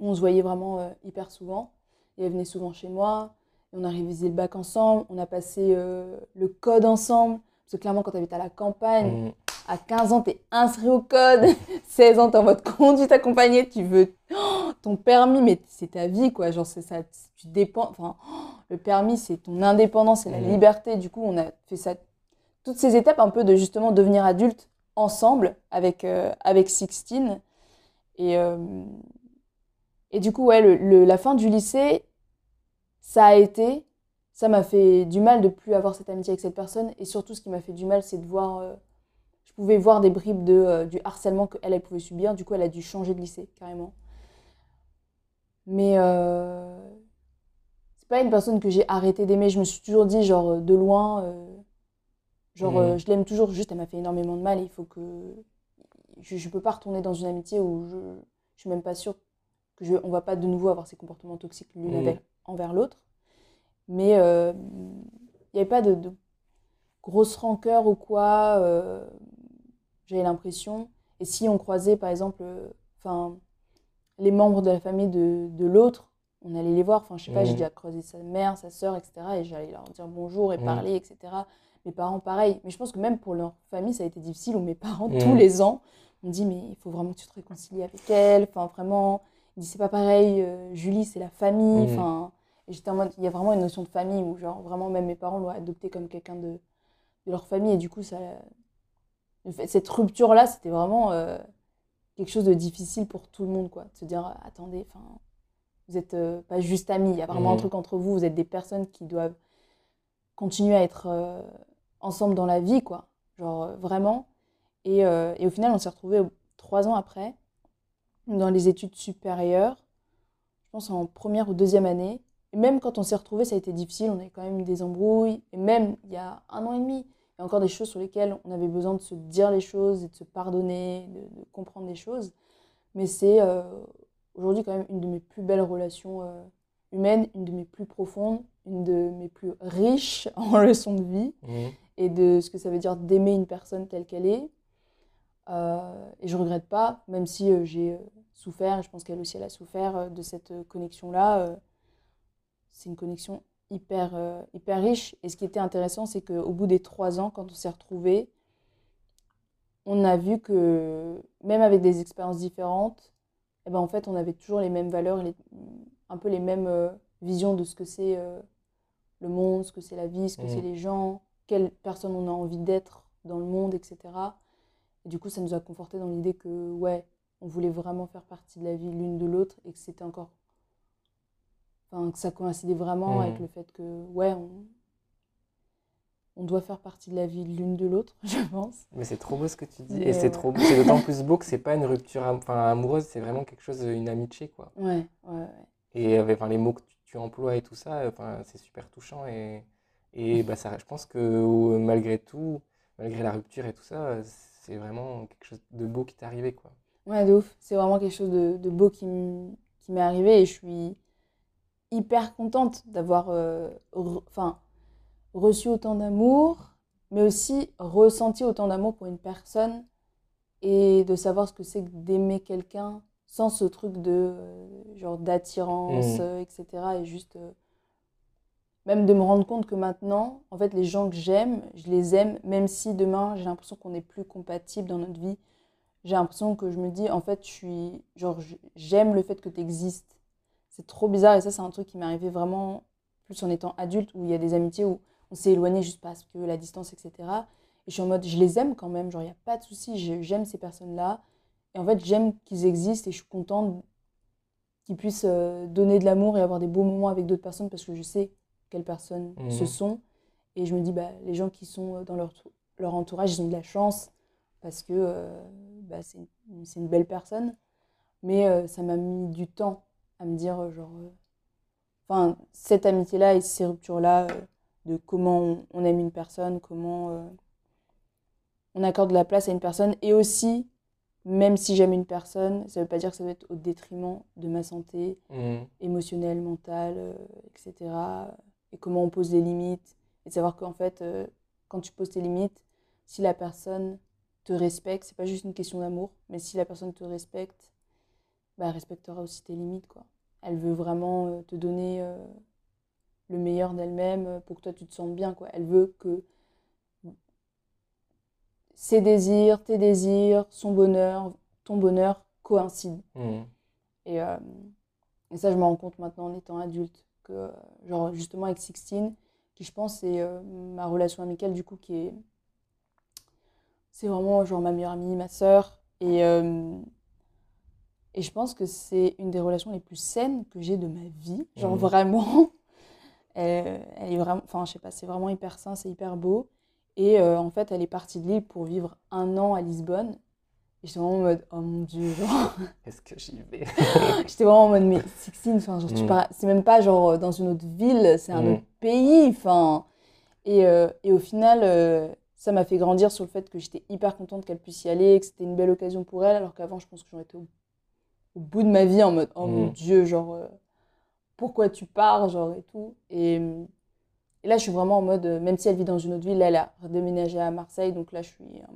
On se voyait vraiment euh, hyper souvent. Et elle venait souvent chez moi. Et on a révisé le bac ensemble. On a passé le code ensemble. Parce que clairement, quand tu habites à la campagne, Mm. à 15 ans, tu es inscrit au code. 16 ans, tu es en mode conduite accompagnée. Tu veux oh, ton permis, mais c'est ta vie, quoi. Genre, c'est ça. Tu dépends. Enfin, oh, le permis, c'est ton indépendance, c'est la Mhm. liberté. Du coup, on a fait ça. Toutes ces étapes un peu de justement devenir adulte ensemble avec, euh, avec Sixtine. Et, euh, et du coup, ouais, le- le- la fin du lycée, ça a été, ça m'a fait du mal de plus avoir cette amitié avec cette personne. Et surtout, ce qui m'a fait du mal, c'est de voir, euh, je pouvais voir des bribes de, euh, du harcèlement qu'elle, elle pouvait subir. Du coup, elle a dû changer de lycée, carrément. Mais euh, c'est pas une personne que j'ai arrêté d'aimer. Je me suis toujours dit, genre, de loin, genre, euh, je l'aime toujours, juste, elle m'a fait énormément de mal et il faut que. Je, je peux pas retourner dans une amitié où je, je suis même pas sûre que je, on va pas de nouveau avoir ces comportements toxiques l'une avec- envers l'autre. Mais euh, il n'y avait pas de, de grosse rancœur ou quoi. euh, J'avais l'impression. Et si on croisait, par exemple, euh, enfin, les membres de la famille de, de l'autre, on allait les voir. Enfin, je sais pas, j'ai Mhm. déjà croisé sa mère, sa sœur, etc. Et j'allais leur dire bonjour et Mhm. parler, etc. Mes parents, pareil. Mais je pense que même pour leur famille, ça a été difficile. Où mes parents, Mhm. tous les ans, on dit, mais il faut vraiment que tu te réconcilies avec elle. Enfin, vraiment, ils disent, c'est pas pareil. euh, Julie, c'est la famille. Mhm. Enfin, et j'étais en mode, il y a vraiment une notion de famille où, genre, vraiment, même mes parents l'ont adopté comme quelqu'un de, de leur famille. Et du coup, ça, cette rupture-là, c'était vraiment euh, quelque chose de difficile pour tout le monde, quoi. De se dire, attendez, enfin, vous êtes euh, pas juste amis, il y a vraiment un Mhm. truc entre vous, vous êtes des personnes qui doivent continuer à être euh, ensemble dans la vie, quoi. Genre, vraiment. Et, et au final, on s'est retrouvés trois ans après, dans les études supérieures, je pense en première ou deuxième année. Et même quand on s'est retrouvés, ça a été difficile, on avait quand même eu des embrouilles. Et même il y a un an et demi, il y a encore des choses sur lesquelles on avait besoin de se dire les choses et de se pardonner, de, de comprendre des choses. Mais c'est euh, aujourd'hui quand même une de mes plus belles relations euh, humaines, une de mes plus profondes, une de mes plus riches en leçons de vie Mhm. et de ce que ça veut dire d'aimer une personne telle qu'elle est. Euh, et je regrette pas, même si j'ai souffert, et je pense qu'elle aussi elle a souffert de cette connexion-là. C'est une connexion hyper, euh, hyper riche. Et ce qui était intéressant, c'est qu'au bout des trois ans, quand on s'est retrouvés, on a vu que même avec des expériences différentes, eh ben, en fait, on avait toujours les mêmes valeurs, les- un peu les mêmes euh, visions de ce que c'est euh, le monde, ce que c'est la vie, ce que Mhm. c'est les gens, quelle personne on a envie d'être dans le monde, etc. Et du coup, ça nous a conforté dans l'idée que, ouais, on voulait vraiment faire partie de la vie l'une de l'autre et que c'était encore. Enfin, que ça coïncidait vraiment Mhm. avec le fait que, ouais, on, on doit faire partie de la vie l'une de l'autre, je pense. Mais c'est trop beau ce que tu dis. Mais Et c'est ouais. trop, c'est d'autant plus beau que c'est pas une rupture am- enfin, amoureuse, c'est vraiment quelque chose, une amitié, quoi. Ouais, ouais, ouais. Et avec enfin, les mots que tu, tu emploies et tout ça, enfin, c'est super touchant. Et, et bah, ça, je pense que malgré tout, malgré la rupture et tout ça, c'est vraiment quelque chose de beau qui t'est arrivé, quoi. Ouais, de ouf. C'est vraiment quelque chose de, de beau qui m'est arrivé et je suis hyper contente d'avoir euh, re- reçu autant d'amour, mais aussi ressenti autant d'amour pour une personne et de savoir ce que c'est que d'aimer quelqu'un sans ce truc de euh, genre d'attirance, Mhm. euh, etc. Et juste euh, même de me rendre compte que maintenant, en fait, les gens que j'aime, je les aime, même si demain j'ai l'impression qu'on n'est plus compatible dans notre vie j'ai l'impression que je me dis, en fait, je suis. Genre, j'aime le fait que tu existes. C'est trop bizarre et ça, c'est un truc qui m'est arrivé vraiment plus en étant adulte où il y a des amitiés où on s'est éloigné juste parce que la distance, etc. Et je suis en mode, je les aime quand même, genre, il n'y a pas de souci, j'aime ces personnes-là. Et en fait, j'aime qu'ils existent et je suis contente qu'ils puissent euh, donner de l'amour et avoir des beaux moments avec d'autres personnes parce que je sais quelles personnes Mhm. ce sont. Et je me dis, bah, les gens qui sont euh, dans leur, leur entourage, ils ont de la chance parce que euh, bah, c'est une, c'est une belle personne. Mais euh, ça m'a mis du temps à me dire, euh, genre, euh, enfin, cette amitié-là et ces ruptures-là, euh, de comment on, on aime une personne, comment on accorde de la place à une personne. Et aussi, même si j'aime une personne, ça ne veut pas dire que ça doit être au détriment de ma santé Mhm. émotionnelle, mentale, euh, etc. Et comment on pose les limites. Et de savoir qu'en fait, euh, quand tu poses tes limites, si la personne te respecte, c'est pas juste une question d'amour, mais si la personne te respecte, bah, elle respectera aussi tes limites, quoi. Elle veut vraiment euh, te donner euh, le meilleur d'elle-même euh, pour que toi tu te sentes bien, quoi. Elle veut que ses désirs, tes désirs, son bonheur, ton bonheur coïncident. Mhm. Et, euh, et ça, je me rends compte maintenant en étant adulte, que, genre, justement, avec Sixtine, qui je pense c'est euh, ma relation amicale, du coup, qui est. C'est vraiment, genre, ma meilleure amie, ma sœur. Et, euh, et je pense que c'est une des relations les plus saines que j'ai de ma vie. Genre, Mhm. vraiment. Elle, elle est vraiment. Enfin, je sais pas, c'est vraiment hyper sain, c'est hyper beau. Et euh, en fait, elle est partie de l'île pour vivre un an à Lisbonne. Et j'étais vraiment en mode, oh mon dieu, genre. Est-ce que j'y vais? J'étais vraiment en mode, mais Sixtine, enfin, genre, tu Mm. pars- c'est même pas genre dans une autre ville, c'est un Mm. autre pays. Enfin, et, euh, et au final, euh, ça m'a fait grandir sur le fait que j'étais hyper contente qu'elle puisse y aller, que c'était une belle occasion pour elle, alors qu'avant, je pense que j'aurais été au, au bout de ma vie en mode, oh mon Mm. dieu, genre, euh, pourquoi tu pars, genre, et tout. Et, et là, je suis vraiment en mode, même si elle vit dans une autre ville, là, elle a redéménagé à Marseille, donc là, je suis. euh,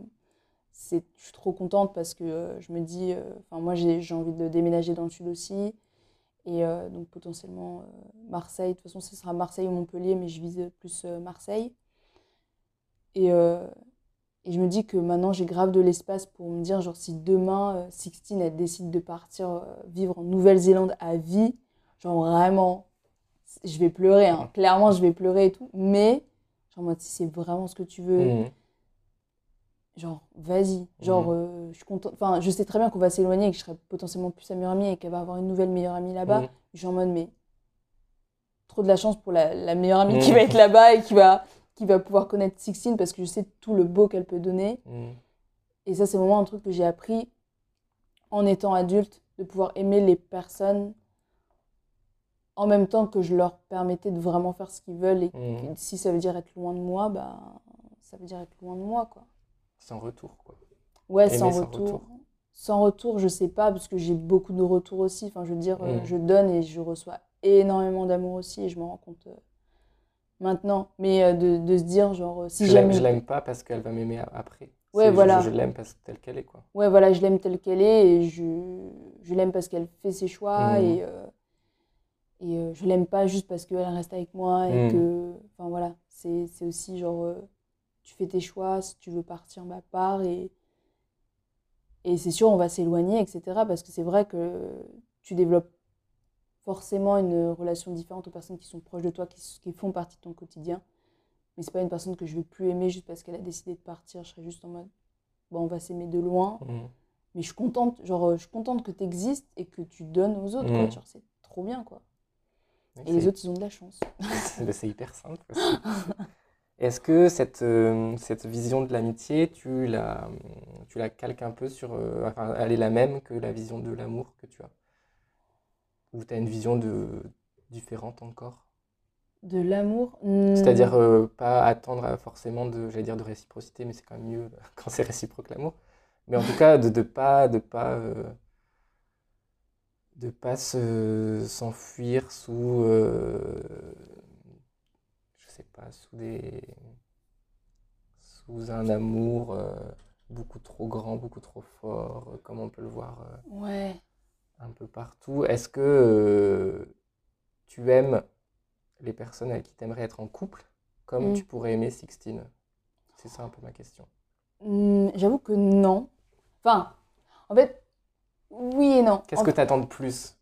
c'est, je suis trop contente parce que euh, je me dis, enfin moi j'ai, envie de déménager dans le sud aussi. Et donc potentiellement Marseille. De toute façon, ce sera Marseille ou Montpellier, mais je vise plus Marseille. Et, et je me dis que maintenant j'ai grave de l'espace pour me dire, genre si demain Sixtine elle décide de partir vivre en Nouvelle-Zélande à vie, genre vraiment, je vais pleurer. Hein. Clairement, je vais pleurer et tout. Mais, genre moi, si c'est vraiment ce que tu veux, Mhm. genre vas-y genre Mhm. euh, je suis contente enfin je sais très bien qu'on va s'éloigner et que je serai potentiellement plus sa meilleure amie et qu'elle va avoir une nouvelle meilleure amie là-bas Mhm. je suis en mode mais trop de la chance pour la, la meilleure amie qui Mhm. va être là-bas et qui va qui va pouvoir connaître Sixtine parce que je sais tout le beau qu'elle peut donner Mhm. et ça c'est vraiment un truc que j'ai appris en étant adulte de pouvoir aimer les personnes en même temps que je leur permettais de vraiment faire ce qu'ils veulent et que si ça veut dire être loin de moi bah ça veut dire être loin de moi quoi Sans retour, quoi. Ouais, sans sans retour. Sans retour, je sais pas, parce que j'ai beaucoup de retours aussi. Enfin, je veux dire, euh, Mm. je donne et je reçois énormément d'amour aussi, et je m'en rends compte euh, maintenant. Mais euh, de, de se dire, genre, euh, si je l'aime, jamais. je l'aime pas parce qu'elle va m'aimer après. Ouais, je- voilà. Je, l'aime parce telle qu'elle est, quoi. Ouais, voilà, je l'aime telle qu'elle est, et je, je l'aime parce qu'elle fait ses choix, Mm. et, euh, et euh, je l'aime pas juste parce qu'elle reste avec moi, et Mm. que. Enfin, voilà, c'est c'est aussi genre, euh, tu fais tes choix, si tu veux partir, ma part, et. Et c'est sûr, on va s'éloigner, etc. Parce que c'est vrai que tu développes forcément une relation différente aux personnes qui sont proches de toi, qui, font partie de ton quotidien. Mais c'est pas une personne que je vais plus aimer juste parce qu'elle a décidé de partir. Je serais juste en mode, bon, on va s'aimer de loin. Mhm. Mais je suis contente, genre, euh, je suis contente que tu existes et que tu donnes aux autres, quoi. Mm. Genre, c'est trop bien, quoi. Et les autres, ils ont de la chance. c'est hyper simple. Est-ce que cette, euh, cette vision de l'amitié, tu la, tu la calques un peu sur... euh, enfin, elle est la même que la vision de l'amour que tu as? Ou tu as une vision de, différente encore? De l'amour hmm, C'est-à-dire euh, pas attendre à forcément de, j'allais dire de réciprocité, mais c'est quand même mieux quand c'est réciproque l'amour. Mais en tout cas, de, de pas, de pas, euh, de pas se, s'enfuir sous, euh, je sais pas, sous des, sous un amour euh, beaucoup trop grand, beaucoup trop fort, euh, comme on peut le voir euh, Ouais. Un peu partout. Est-ce que euh, tu aimes les personnes avec qui tu aimerais être en couple? Comme Mm. tu pourrais aimer Sixtine? C'est ça un peu ma question. Hmm, J'avoue que non. Enfin, en fait, oui et non. Qu'est-ce que tu attends de plus?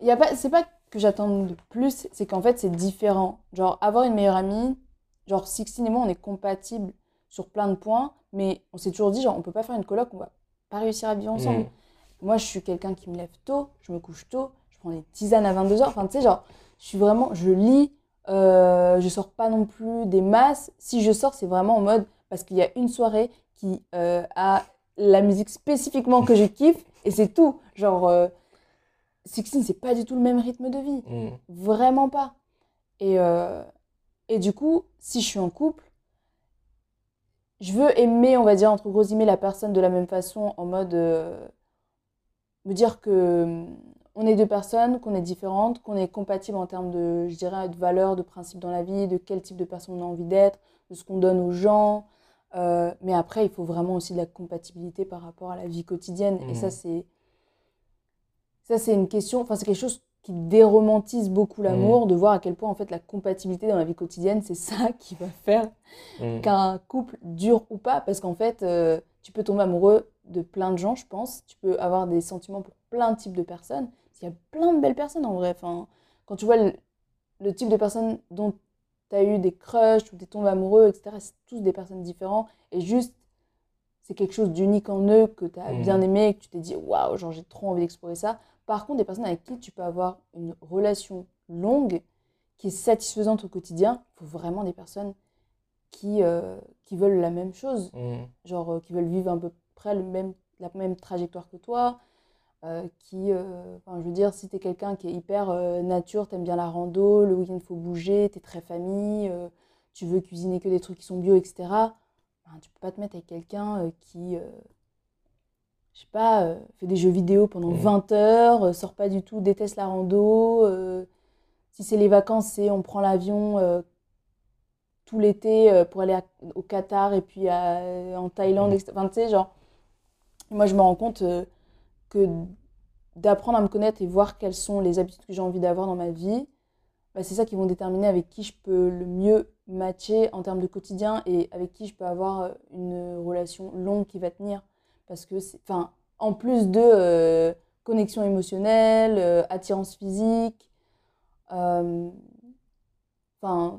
Y a pas, c'est pas que j'attends de plus, c'est qu'en fait c'est différent. Genre avoir une meilleure amie, genre Sixtine et moi on est compatibles sur plein de points, mais on s'est toujours dit genre on peut pas faire une coloc, on va pas réussir à vivre ensemble. Mm. Moi je suis quelqu'un qui me lève tôt, je me couche tôt, je prends des tisanes à 22h, enfin tu sais genre je suis vraiment, je lis, euh, je sors pas non plus des masses. Si je sors c'est vraiment en mode parce qu'il y a une soirée qui euh, a la musique spécifiquement que je kiffe et c'est tout. Genre euh, Sixtine, c'est pas du tout le même rythme de vie. Mm. Vraiment pas. Et, euh, et du coup, si je suis en couple, je veux aimer, on va dire, entre gros guillemets, la personne de la même façon, en mode me dire que hum, on est deux personnes, qu'on est différentes, qu'on est compatibles en termes de, je dirais, de valeurs, de principes dans la vie, de quel type de personne on a envie d'être, de ce qu'on donne aux gens. Euh, mais après, il faut vraiment aussi de la compatibilité par rapport à la vie quotidienne. Et ça, Mhm. c'est ça, c'est une question, enfin, c'est quelque chose qui déromantise beaucoup l'amour, de voir à quel point, en fait, la compatibilité dans la vie quotidienne, c'est ça qui va faire Mm. qu'un couple dure ou pas. Parce qu'en fait, euh, tu peux tomber amoureux de plein de gens, je pense. Tu peux avoir des sentiments pour plein de types de personnes. Il y a plein de belles personnes, en vrai. Enfin, quand tu vois le, le type de personnes dont tu as eu des crushs ou des tombes amoureux, etc., c'est tous des personnes différentes. Et juste, c'est quelque chose d'unique en eux que tu as Mhm. bien aimé et que tu t'es dit, waouh, genre j'ai trop envie d'explorer ça. Par contre, des personnes avec qui tu peux avoir une relation longue qui est satisfaisante au quotidien, il faut vraiment des personnes qui, euh, qui veulent la même chose, Mm. genre euh, qui veulent vivre à peu près le même, la même trajectoire que toi, euh, qui, euh, enfin, je veux dire, si tu es quelqu'un qui est hyper euh, nature, t'aimes bien la rando, le week-end faut bouger, tu es très famille, tu veux cuisiner que des trucs qui sont bio, etc., ben, tu peux pas te mettre avec quelqu'un qui, je sais pas, fait des jeux vidéo pendant Mhm. 20 heures, euh, sort pas du tout, déteste la rando. si c'est les vacances, c'est on prend l'avion tout l'été pour aller à- au Qatar et puis à- en Thaïlande, Mhm. etc. Enfin, tu sais, genre, moi, je me rends compte euh, que d'apprendre à me connaître et voir quelles sont les habitudes que j'ai envie d'avoir dans ma vie, bah, c'est ça qui vont déterminer avec qui je peux le mieux matcher en termes de quotidien et avec qui je peux avoir euh, une relation longue qui va tenir. Parce que, enfin, en plus de euh, connexion émotionnelle, attirance physique,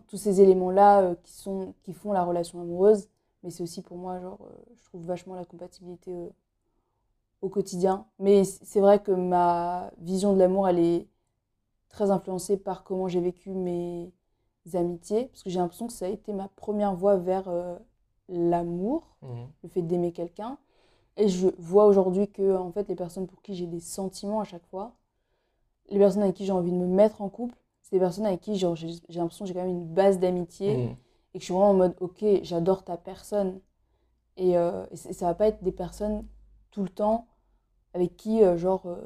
tous ces éléments-là qui, qui font la relation amoureuse, mais c'est aussi pour moi, genre, je trouve vachement la compatibilité au quotidien. Mais c'est vrai que ma vision de l'amour, elle est très influencée par comment j'ai vécu mes amitiés, parce que j'ai l'impression que ça a été ma première voie vers euh, l'amour, mhm. le fait d'aimer quelqu'un. Et je vois aujourd'hui que en fait, les personnes pour qui j'ai des sentiments à chaque fois, les personnes avec qui j'ai envie de me mettre en couple, c'est des personnes avec qui j'ai l'impression que j'ai quand même une base d'amitié mhm. et que je suis vraiment en mode ok, j'adore ta personne. Et, euh, et ça va pas être des personnes tout le temps avec qui, euh, genre, euh,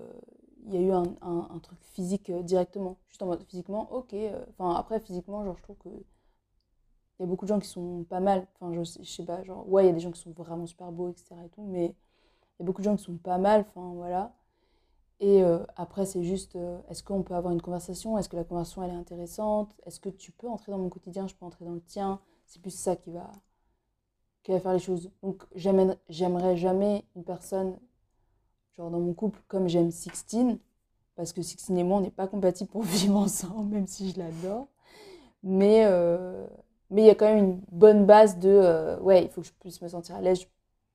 il y a eu un, truc physique euh, directement. Juste en mode physiquement, ok. Enfin, après, physiquement, genre, je trouve que. Il y a beaucoup de gens qui sont pas mal. Enfin, je, je sais pas, genre, ouais, il y a des gens qui sont vraiment super beaux, etc. Et tout, mais il y a beaucoup de gens qui sont pas mal. Enfin, voilà. Et après, c'est juste, est-ce qu'on peut avoir une conversation? Est-ce que la conversation, elle est intéressante? Est-ce que tu peux entrer dans mon quotidien? Je peux entrer dans le tien C'est plus ça qui va, qui va faire les choses. Donc, j'aimerais jamais une personne genre dans mon couple, comme j'aime Sixtine, parce que Sixtine et moi, on n'est pas compatibles pour vivre ensemble, même si je l'adore. Mais euh, mais il y a quand même une bonne base de euh, ouais, il faut que je puisse me sentir à l'aise, je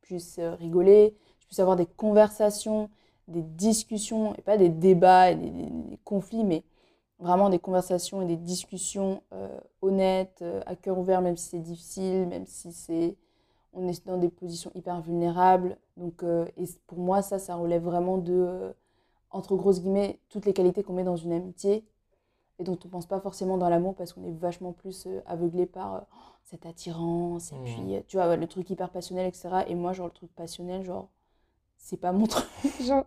puisse euh, rigoler, je puisse avoir des conversations, des discussions, et pas des débats et des, conflits, mais vraiment des conversations et des discussions honnêtes, à cœur ouvert, même si c'est difficile, même si c'est on est dans des positions hyper vulnérables. Donc, euh, et pour moi, ça, ça relève vraiment de, euh, entre grosses guillemets, toutes les qualités qu'on met dans une amitié et dont on ne pense pas forcément dans l'amour parce qu'on est vachement plus euh, aveuglé par cette attirance et mmh. puis, tu vois, le truc hyper passionnel, etc. Et moi, genre, le truc passionnel, genre, c'est pas mon truc. genre,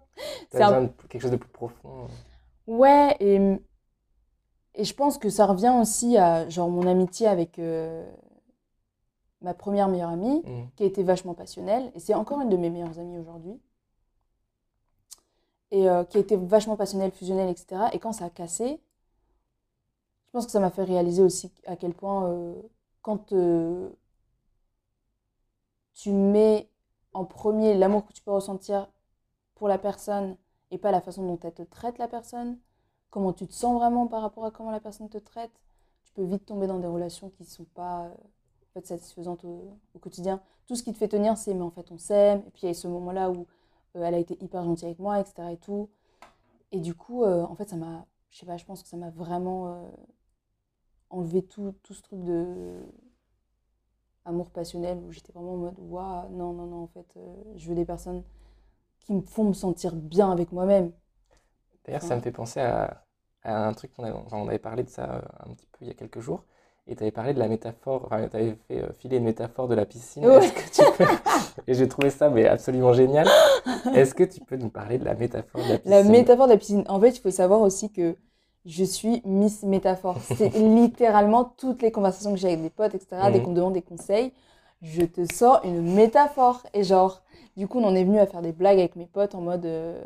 c'est quelque chose de plus profond. Ouais, et, et je pense que ça revient aussi à, genre, mon amitié avec ma première meilleure amie, mmh. qui a été vachement passionnelle, et c'est encore une de mes meilleures amies aujourd'hui, et euh, qui a été vachement passionnelle, fusionnelle, etc. Et quand ça a cassé, je pense que ça m'a fait réaliser aussi à quel point, euh, quand euh, tu mets en premier l'amour que tu peux ressentir pour la personne et pas la façon dont elle te traite la personne, comment tu te sens vraiment par rapport à comment la personne te traite, tu peux vite tomber dans des relations qui ne sont pas fait, satisfaisante au, quotidien. Tout ce qui te fait tenir, c'est mais en fait on s'aime. Et puis il y a ce moment-là où euh, elle a été hyper gentille avec moi, etc. Et, tout. et du coup, euh, en fait, ça m'a, je sais pas, je pense que ça m'a vraiment euh, enlevé tout, tout ce truc de amour passionnel où j'étais vraiment en mode waouh, non, non, non, en fait, je veux des personnes qui me font me sentir bien avec moi-même. D'ailleurs, ça me fait penser à, à un truc qu'on avait, on avait parlé de ça un petit peu il y a quelques jours et tu avais parlé de la métaphore, enfin, tu avais fait euh, filer une métaphore de la piscine. et j'ai trouvé ça mais absolument génial. Est-ce que tu peux nous parler de la métaphore de la piscine? La métaphore de la piscine. En fait, il faut savoir aussi que je suis Miss Métaphore. C'est littéralement toutes les conversations que j'ai avec des potes, etc., dès qu'on me demande des conseils, je te sors une métaphore. Et genre, du coup, on en est venu à faire des blagues avec mes potes en mode euh,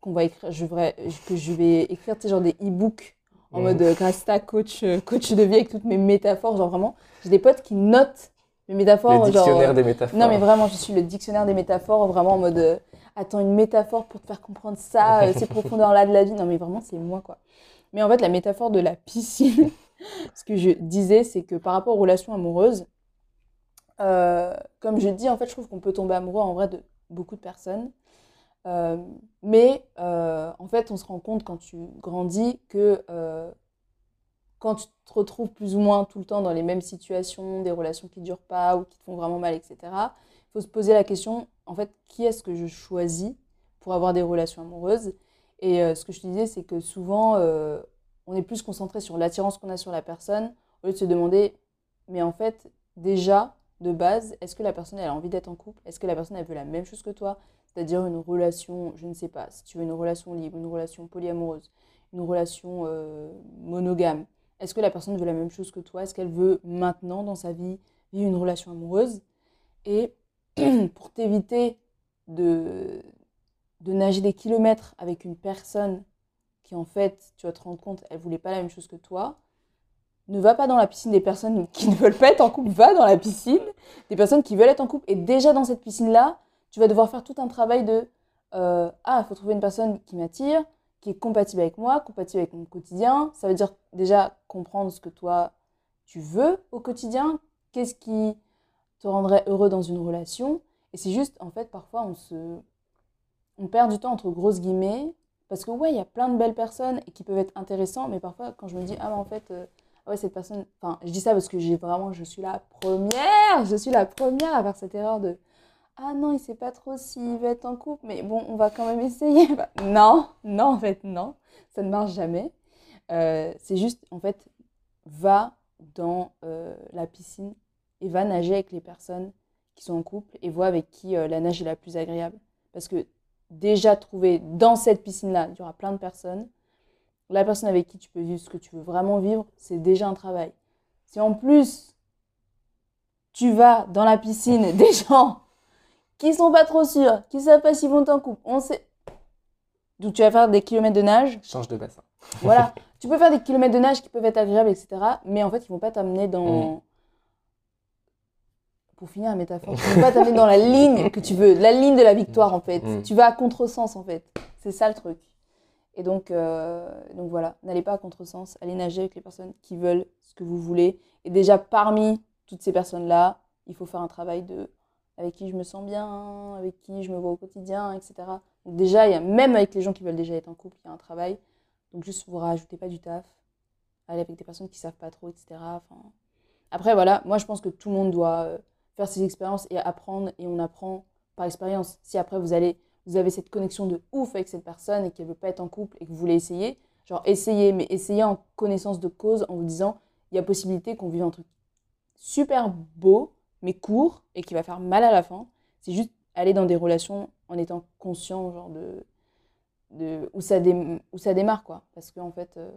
qu'on va écrire, je vais, que je vais écrire, tu sais, genre des e-books en mode euh, grâce coach, euh, coach de vie avec toutes mes métaphores. Genre vraiment, j'ai des potes qui notent mes métaphores. Le dictionnaire des métaphores. Non, mais vraiment, je suis le dictionnaire des métaphores, vraiment en mode euh, attends, une métaphore pour te faire comprendre ça, ces profondeurs-là de la vie. Non, mais vraiment, c'est moi, quoi. Mais en fait, la métaphore de la piscine, ce que je disais, c'est que par rapport aux relations amoureuses, comme je dis, en fait, je trouve qu'on peut tomber amoureux en vrai de beaucoup de personnes. Euh, mais euh, en fait, on se rend compte quand tu grandis que euh, quand tu te retrouves plus ou moins tout le temps dans les mêmes situations, des relations qui ne durent pas ou qui te font vraiment mal, etc., il faut se poser la question, en fait, qui est-ce que je choisis pour avoir des relations amoureuses? Et ce que je te disais, c'est que souvent, on est plus concentré sur l'attirance qu'on a sur la personne, au lieu de se demander, mais en fait, déjà, de base, est-ce que la personne a envie d'être en couple? Est-ce que la personne veut la même chose que toi? C'est-à-dire une relation, je ne sais pas, si tu veux une relation libre, une relation polyamoureuse, une relation euh, monogame, est-ce que la personne veut la même chose que toi? Est-ce qu'elle veut maintenant dans sa vie vivre une relation amoureuse? Et pour t'éviter de, nager des kilomètres avec une personne qui, en fait, tu vas te rendre compte, elle voulait pas la même chose que toi, ne va pas dans la piscine des personnes qui ne veulent pas être en couple, va dans la piscine des personnes qui veulent être en couple. Et déjà dans cette piscine-là, tu vas devoir faire tout un travail de euh, Ah, il faut trouver une personne qui m'attire, qui est compatible avec moi, compatible avec mon quotidien. Ça veut dire déjà comprendre ce que toi, tu veux au quotidien, qu'est-ce qui te rendrait heureux dans une relation? Et c'est juste, en fait, parfois, on se... On perd du temps entre grosses guillemets, parce que ouais, il y a plein de belles personnes et qui peuvent être intéressantes, mais parfois, quand je me dis, ah, mais en fait... Euh, ouais, cette personne. Enfin, je dis ça parce que j'ai vraiment, je suis la première, je suis la première à faire cette erreur de ah non, il sait pas trop s'il veut être en couple, mais bon, on va quand même essayer. Bah, non, non, en fait, non, ça ne marche jamais. Euh, c'est juste, en fait, va dans euh, la piscine et va nager avec les personnes qui sont en couple et vois avec qui euh, la nage est la plus agréable. Parce que déjà trouver dans cette piscine-là, il y aura plein de personnes la personne avec qui tu peux vivre ce que tu veux vraiment vivre, c'est déjà un travail. Si en plus, tu vas dans la piscine des gens qui sont pas trop sûrs, qui savent pas s'ils vont t'en couple, on sait. Donc tu vas faire des kilomètres de nage. Change de bassin. voilà. Tu peux faire des kilomètres de nage qui peuvent être agréables, etc. Mais en fait, ils vont pas t'amener dans. Mm. Pour finir la métaphore, ils vont pas t'amener dans la ligne que tu veux, la ligne de la victoire en fait. Mm. Tu vas à contresens en fait. C'est ça le truc. Et donc, euh, donc voilà, n'allez pas à contresens, allez nager avec les personnes qui veulent ce que vous voulez. Et déjà, parmi toutes ces personnes-là, il faut faire un travail de avec qui je me sens bien, avec qui je me vois au quotidien, etc. Donc déjà, même avec les gens qui veulent déjà être en couple, il y a un travail. Donc juste, vous rajoutez pas du taf. Allez avec des personnes qui savent pas trop, etc. Après, voilà, moi je pense que tout le monde doit euh, faire ses expériences et apprendre, et on apprend par expérience. Si après vous allez vous avez cette connexion de ouf avec cette personne et qu'elle veut pas être en couple et que vous voulez essayer, genre essayez, mais essayez en connaissance de cause en vous disant il y a possibilité qu'on vive un truc super beau, mais court et qui va faire mal à la fin. C'est juste aller dans des relations en étant conscient genre de, de où, ça où ça démarre quoi. Parce qu'en en fait, euh,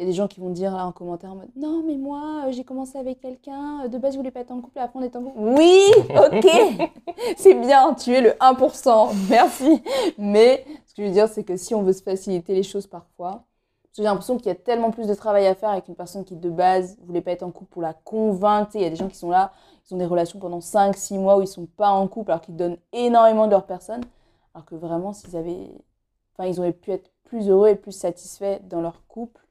il y a des gens qui vont dire là en commentaire en mode Non, mais moi, euh, j'ai commencé avec quelqu'un, euh, de base, je voulais pas être en couple, après, on est en couple. Oui, ok, c'est bien, tu es le 1%, merci. Mais ce que je veux dire, c'est que si on veut se faciliter les choses parfois, j'ai l'impression qu'il y a tellement plus de travail à faire avec une personne qui, de base, voulait pas être en couple pour la convaincre. Il y a des gens qui sont là, ils ont des relations pendant 5-6 mois où ils sont pas en couple alors qu'ils donnent énormément de leur personne. Alors que vraiment, s'ils avaient. Enfin, ils auraient pu être plus heureux et plus satisfaits dans leur couple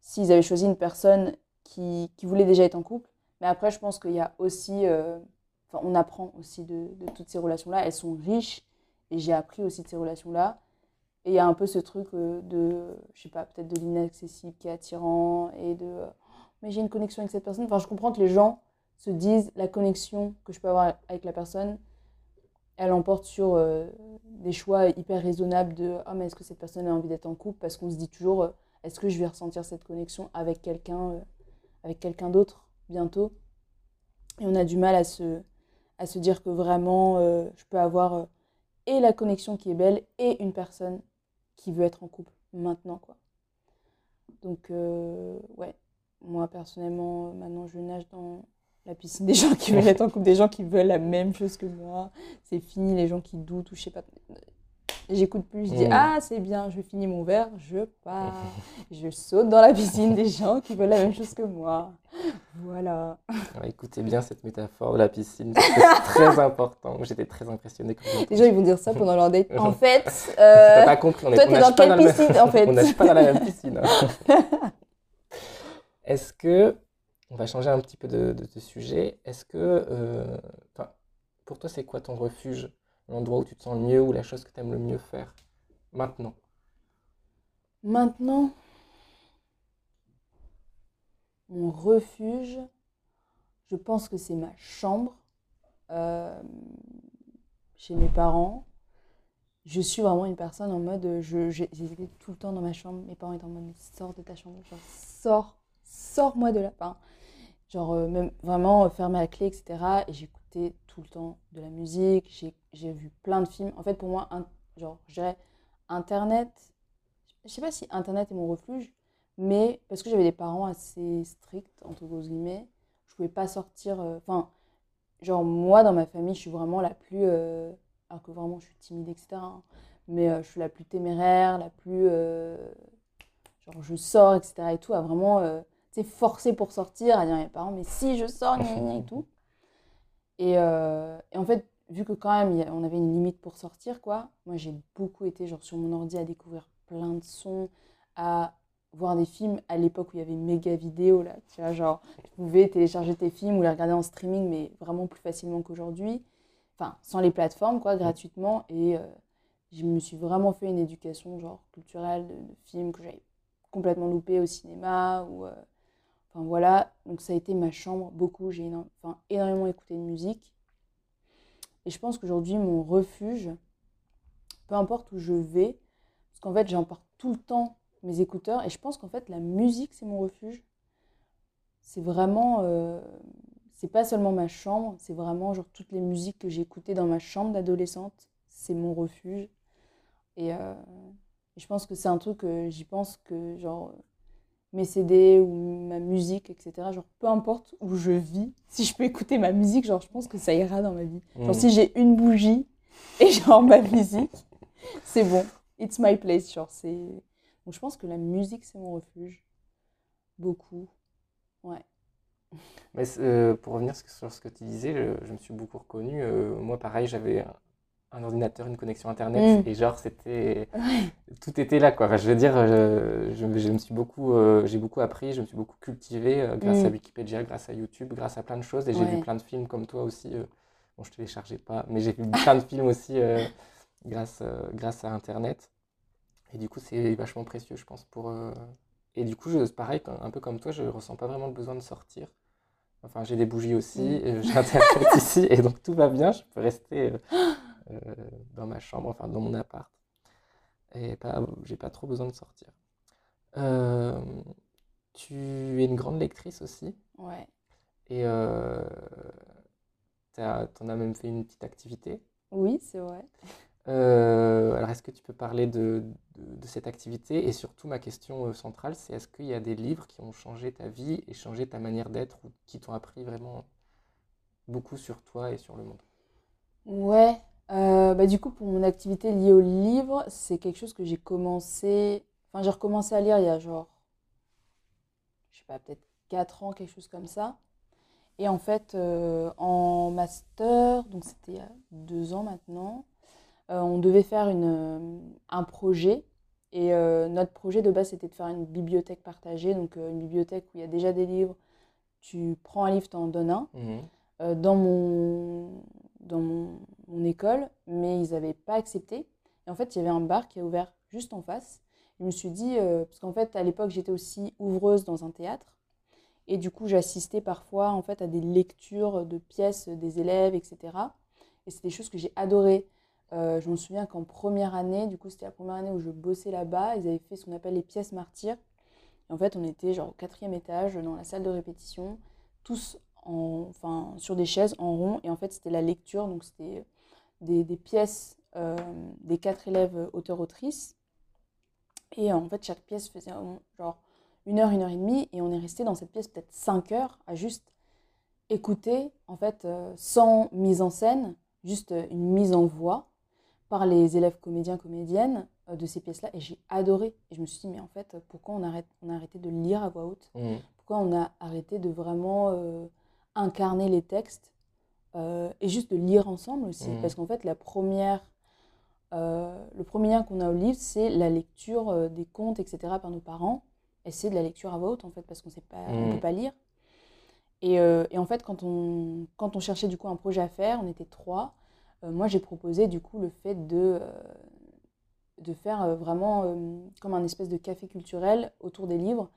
s'ils avaient choisi une personne qui, voulait déjà être en couple. Mais après, je pense qu'il y a aussi, euh, enfin, on apprend aussi de, de toutes ces relations-là. Elles sont riches et j'ai appris aussi de ces relations-là. Et il y a un peu ce truc euh, de, je sais pas, peut-être de l'inaccessible qui est attirant et de, oh, mais j'ai une connexion avec cette personne. Enfin, je comprends que les gens se disent la connexion que je peux avoir avec la personne, elle emporte sur euh, des choix hyper raisonnables de, ah, mais est-ce que cette personne a envie d'être en couple? Parce qu'on se dit toujours est-ce que je vais ressentir cette connexion avec quelqu'un euh, avec quelqu'un d'autre bientôt? Et on a du mal à se, à se dire que vraiment, euh, je peux avoir euh, et la connexion qui est belle et une personne qui veut être en couple maintenant. quoi. Donc, ouais, moi personnellement, maintenant je nage dans la piscine des gens qui veulent être en couple, des gens qui veulent la même chose que moi. C'est fini les gens qui doutent ou je sais pas. J'écoute plus, je dis mm. Ah, c'est bien, je finis mon verre, je pars. je saute dans la piscine des gens qui veulent la même chose que moi. Voilà. écoutez bien cette métaphore de la piscine, c'est très important. J'étais très impressionnée. Les gens, ils vont dire ça pendant leur date. En fait, euh, pas compris, on toi, t'es dans quelle piscine en fait On nage pas dans la même piscine. Hein. Est-ce que, on va changer un petit peu de, de, sujet, est-ce que, euh, pour toi, c'est quoi ton refuge l'endroit où tu te sens le mieux ou la chose que tu aimes le mieux faire. Maintenant. Maintenant, mon refuge, je pense que c'est ma chambre euh, chez mes parents. Je suis vraiment une personne en mode, j'étais tout le temps dans ma chambre, mes parents étaient en mode, sors de ta chambre, genre sors, sors-moi de là. Enfin, genre euh, même vraiment fermer la clé, etc. Et j'écoutais tout le temps de la musique, j'ai vu plein de films. En fait, pour moi, un, genre, dirais Internet, je sais pas si Internet est mon refuge, mais parce que j'avais des parents assez stricts, entre guillemets, je pouvais pas sortir. Euh, enfin, genre, moi, dans ma famille, je suis vraiment la plus. Euh, alors que vraiment je suis timide, etc. hein. Mais euh, je suis la plus téméraire, la plus. euh, genre, je sors, etc. et tout, à vraiment, forcer pour sortir, à dire à mes parents, mais si je sors, gna, gna, et tout. Et, euh, et en fait, vu que quand même, on avait une limite pour sortir, quoi, moi j'ai beaucoup été, genre, sur mon ordi à découvrir plein de sons, à voir des films à l'époque où il y avait méga vidéo, là, tu vois, genre, tu pouvais télécharger tes films ou les regarder en streaming, mais vraiment plus facilement qu'aujourd'hui. Enfin, sans les plateformes, quoi, gratuitement. Et euh, je me suis vraiment fait une éducation, genre, culturelle, de, de films que j'avais complètement loupé au cinéma. Ou, euh, enfin, voilà. Donc, ça a été ma chambre, beaucoup. J'ai énormément écouté de musique. Et je pense qu'aujourd'hui, mon refuge, peu importe où je vais, parce qu'en fait, j'emporte tout le temps mes écouteurs. Et je pense qu'en fait, la musique, c'est mon refuge. C'est vraiment. euh, c'est pas seulement ma chambre, c'est vraiment genre toutes les musiques que j'ai écoutées dans ma chambre d'adolescente. C'est mon refuge. Et, euh, je pense que c'est un truc que j'y pense que, genre, mes CD ou ma musique, etc., genre, peu importe où je vis, si je peux écouter ma musique, genre, je pense que ça ira dans ma vie. Genre, Mhm. si j'ai une bougie et genre ma musique, c'est bon. It's my place, genre, c'est... Donc, je pense que la musique, c'est mon refuge. Beaucoup. Ouais. Mais euh, pour revenir sur ce que tu disais, je, je me suis beaucoup reconnu. Euh, moi, pareil, j'avais un, ordinateur, une connexion Internet, Mm. et genre, c'était... Ouais. Tout était là, quoi. Enfin, je veux dire, je, je- je me suis beaucoup, euh, j'ai beaucoup appris, je me suis beaucoup cultivé euh, grâce à Mm. Wikipédia, grâce à YouTube, grâce à plein de choses. Et j'ai vu plein de films comme toi aussi. euh, bon, je téléchargeais pas, mais j'ai vu plein de films aussi euh, grâce, euh, grâce à Internet. Et du coup, c'est vachement précieux, je pense, pour... euh, Et du coup, je, pareil, un peu comme toi, je ressens pas vraiment le besoin de sortir. Enfin, j'ai des bougies aussi, Mm. euh, j'ai Internet ici, et donc tout va bien, je peux rester euh, euh, dans ma chambre, enfin dans mon appart. Et pas, j'ai pas trop besoin de sortir. Euh, tu es une grande lectrice aussi, Ouais. et euh, t'en as même fait une petite activité. Oui, c'est vrai. Euh, alors, est-ce que tu peux parler de, de- de cette activité? Et surtout, ma question euh, centrale, c'est est-ce qu'il y a des livres qui ont changé ta vie et changé ta manière d'être ou qui t'ont appris vraiment beaucoup sur toi et sur le monde? Ouais. Euh, bah, du coup, pour mon activité liée au livre, c'est quelque chose que j'ai commencé... Enfin, j'ai recommencé à lire il y a genre, je sais pas, peut-être 4 ans, quelque chose comme ça. Et en fait, euh, en master, donc c'était il y a 2 ans maintenant, euh, on devait faire une, un projet. Et notre projet de base, c'était de faire une bibliothèque partagée. Donc, une bibliothèque où il y a déjà des livres. Tu prends un livre, tu en donnes un. Euh, dans mon, dans mon, mon école, mais ils n'avaient pas accepté. Et en fait, il y avait un bar qui a ouvert juste en face. Je me suis dit, euh, parce qu'en fait, à l'époque, j'étais aussi ouvreuse dans un théâtre. Et du coup, j'assistais parfois en fait, à des lectures de pièces des élèves, etc. Et c'est des choses que j'ai adorées. Euh, je me souviens qu'en première année, du coup, c'était la première année où je bossais là-bas, ils avaient fait ce qu'on appelle les pièces martyrs. Et en fait, on était genre au quatrième étage dans la salle de répétition, tous en, enfin, sur des chaises en rond. Et en fait, c'était la lecture, donc c'était des, des pièces euh, des quatre élèves auteurs-autrices. Et en fait, chaque pièce faisait genre une heure, une heure et demie. Et on est resté dans cette pièce peut-être cinq heures à juste écouter, en fait, euh, sans mise en scène, juste une mise en voix par les élèves comédiens, comédiennes euh, de ces pièces-là. Et j'ai adoré. Et je me suis dit, mais en fait, pourquoi on, arrête, on a arrêté de lire à voix haute? Mhm. pourquoi on a arrêté de vraiment euh, incarner les textes? Euh, et juste de lire ensemble aussi. Mhm. Parce qu'en fait, la première, euh, le premier lien qu'on a au livre, c'est la lecture euh, des contes, etc. par nos parents. Et c'est de la lecture à voix haute, en fait, parce qu'on ne Mhm. peut pas lire. Et, euh, et en fait, quand on, quand on cherchait du coup un projet à faire, on était trois. moi, j'ai proposé du coup le fait de, de faire vraiment comme un espèce de café culturel autour des livres,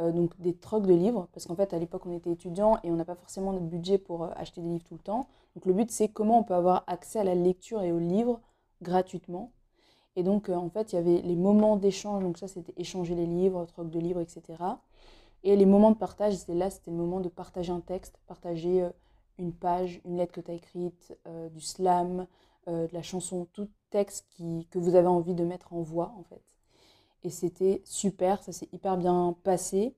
euh, donc des trocs de livres, parce qu'en fait à l'époque on était étudiants et on n'a pas forcément de budget pour euh, acheter des livres tout le temps. Donc le but c'est comment on peut avoir accès à la lecture et aux livres gratuitement. Et donc euh, en fait il y avait les moments d'échange, donc ça c'était échanger les livres, troc de livres, etc. Et les moments de partage, c'était là, c'était le moment de partager un texte, partager une page, une lettre que tu as écrite, du slam, de la chanson, tout texte qui, que vous avez envie de mettre en voix en fait. Et c'était super, ça s'est hyper bien passé.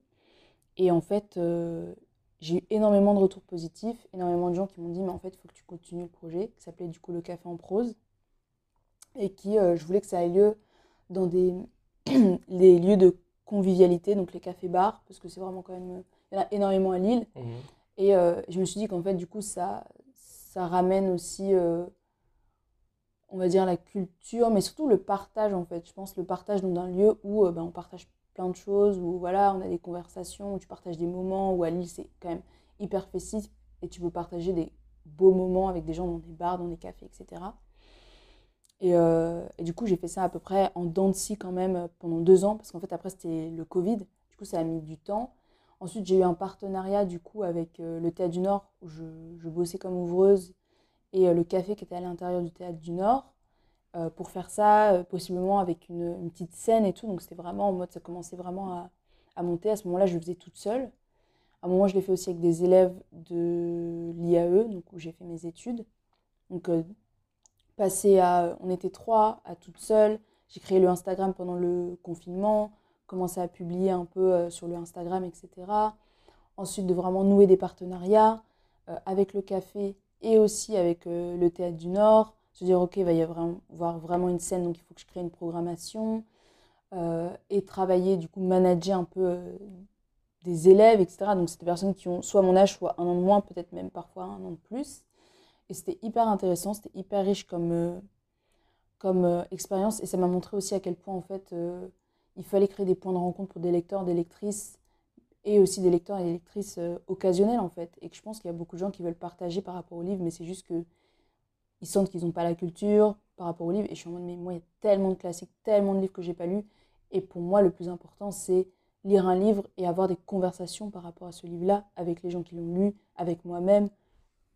Et en fait, euh, j'ai eu énormément de retours positifs, énormément de gens qui m'ont dit, mais en fait, il faut que tu continues le projet, qui s'appelait du coup Le Café en prose. et qui, je voulais que ça ait lieu dans des les lieux de convivialité, donc les cafés-bars, parce que c'est vraiment quand même. Il y en a énormément à Lille. Mmh. Et je me suis dit qu'en fait, du coup, ça, ça ramène aussi on va dire, la culture, mais surtout le partage, en fait. Je pense le partage dans un lieu où euh, ben, on partage plein de choses, où voilà, on a des conversations, où tu partages des moments, où à Lille, c'est quand même hyper festif et tu peux partager des beaux moments avec des gens dans des bars, dans des cafés, etc. Euh, et, du coup, j'ai fait ça à peu près en dents de scie quand même pendant deux ans, parce qu'en fait, après, c'était le Covid. Du coup, ça a mis du temps. Ensuite, j'ai eu un partenariat, du coup, avec euh, le Théâtre du Nord, où je, je bossais comme ouvreuse et euh, le café qui était à l'intérieur du théâtre du Nord. Euh, pour faire ça, euh, possiblement avec une, petite scène et tout. Donc c'était vraiment en mode, ça commençait vraiment à, à monter. À ce moment-là, je le faisais toute seule. À un moment, je l'ai fait aussi avec des élèves de l'IAE, donc où j'ai fait mes études. Donc, passer à. On était trois, à toute seule. J'ai créé le Instagram pendant le confinement, commencé à publier un peu sur le Instagram, etc. Ensuite, de vraiment nouer des partenariats avec le café et aussi avec euh, le Théâtre du Nord, se dire, OK, il va y avoir vraiment une scène, donc il faut que je crée une programmation, euh, et travailler, du coup, manager un peu euh, des élèves, etc. Donc, c'est des personnes qui ont soit mon âge, soit un an de moins, peut-être même parfois un an de plus. Et c'était hyper intéressant, c'était hyper riche comme, comme expérience, et ça m'a montré aussi à quel point, en fait, il fallait créer des points de rencontre pour des lecteurs, des lectrices, et aussi des lecteurs et des lectrices euh, occasionnels en fait. Et que je pense qu'il y a beaucoup de gens qui veulent partager par rapport au livre, mais c'est juste que ils sentent qu'ils n'ont pas la culture par rapport au livre. Et je suis en mode, mais moi, il y a tellement de classiques, tellement de livres que j'ai pas lus. Et pour moi, le plus important, c'est lire un livre et avoir des conversations par rapport à ce livre-là avec les gens qui l'ont lu, avec moi-même.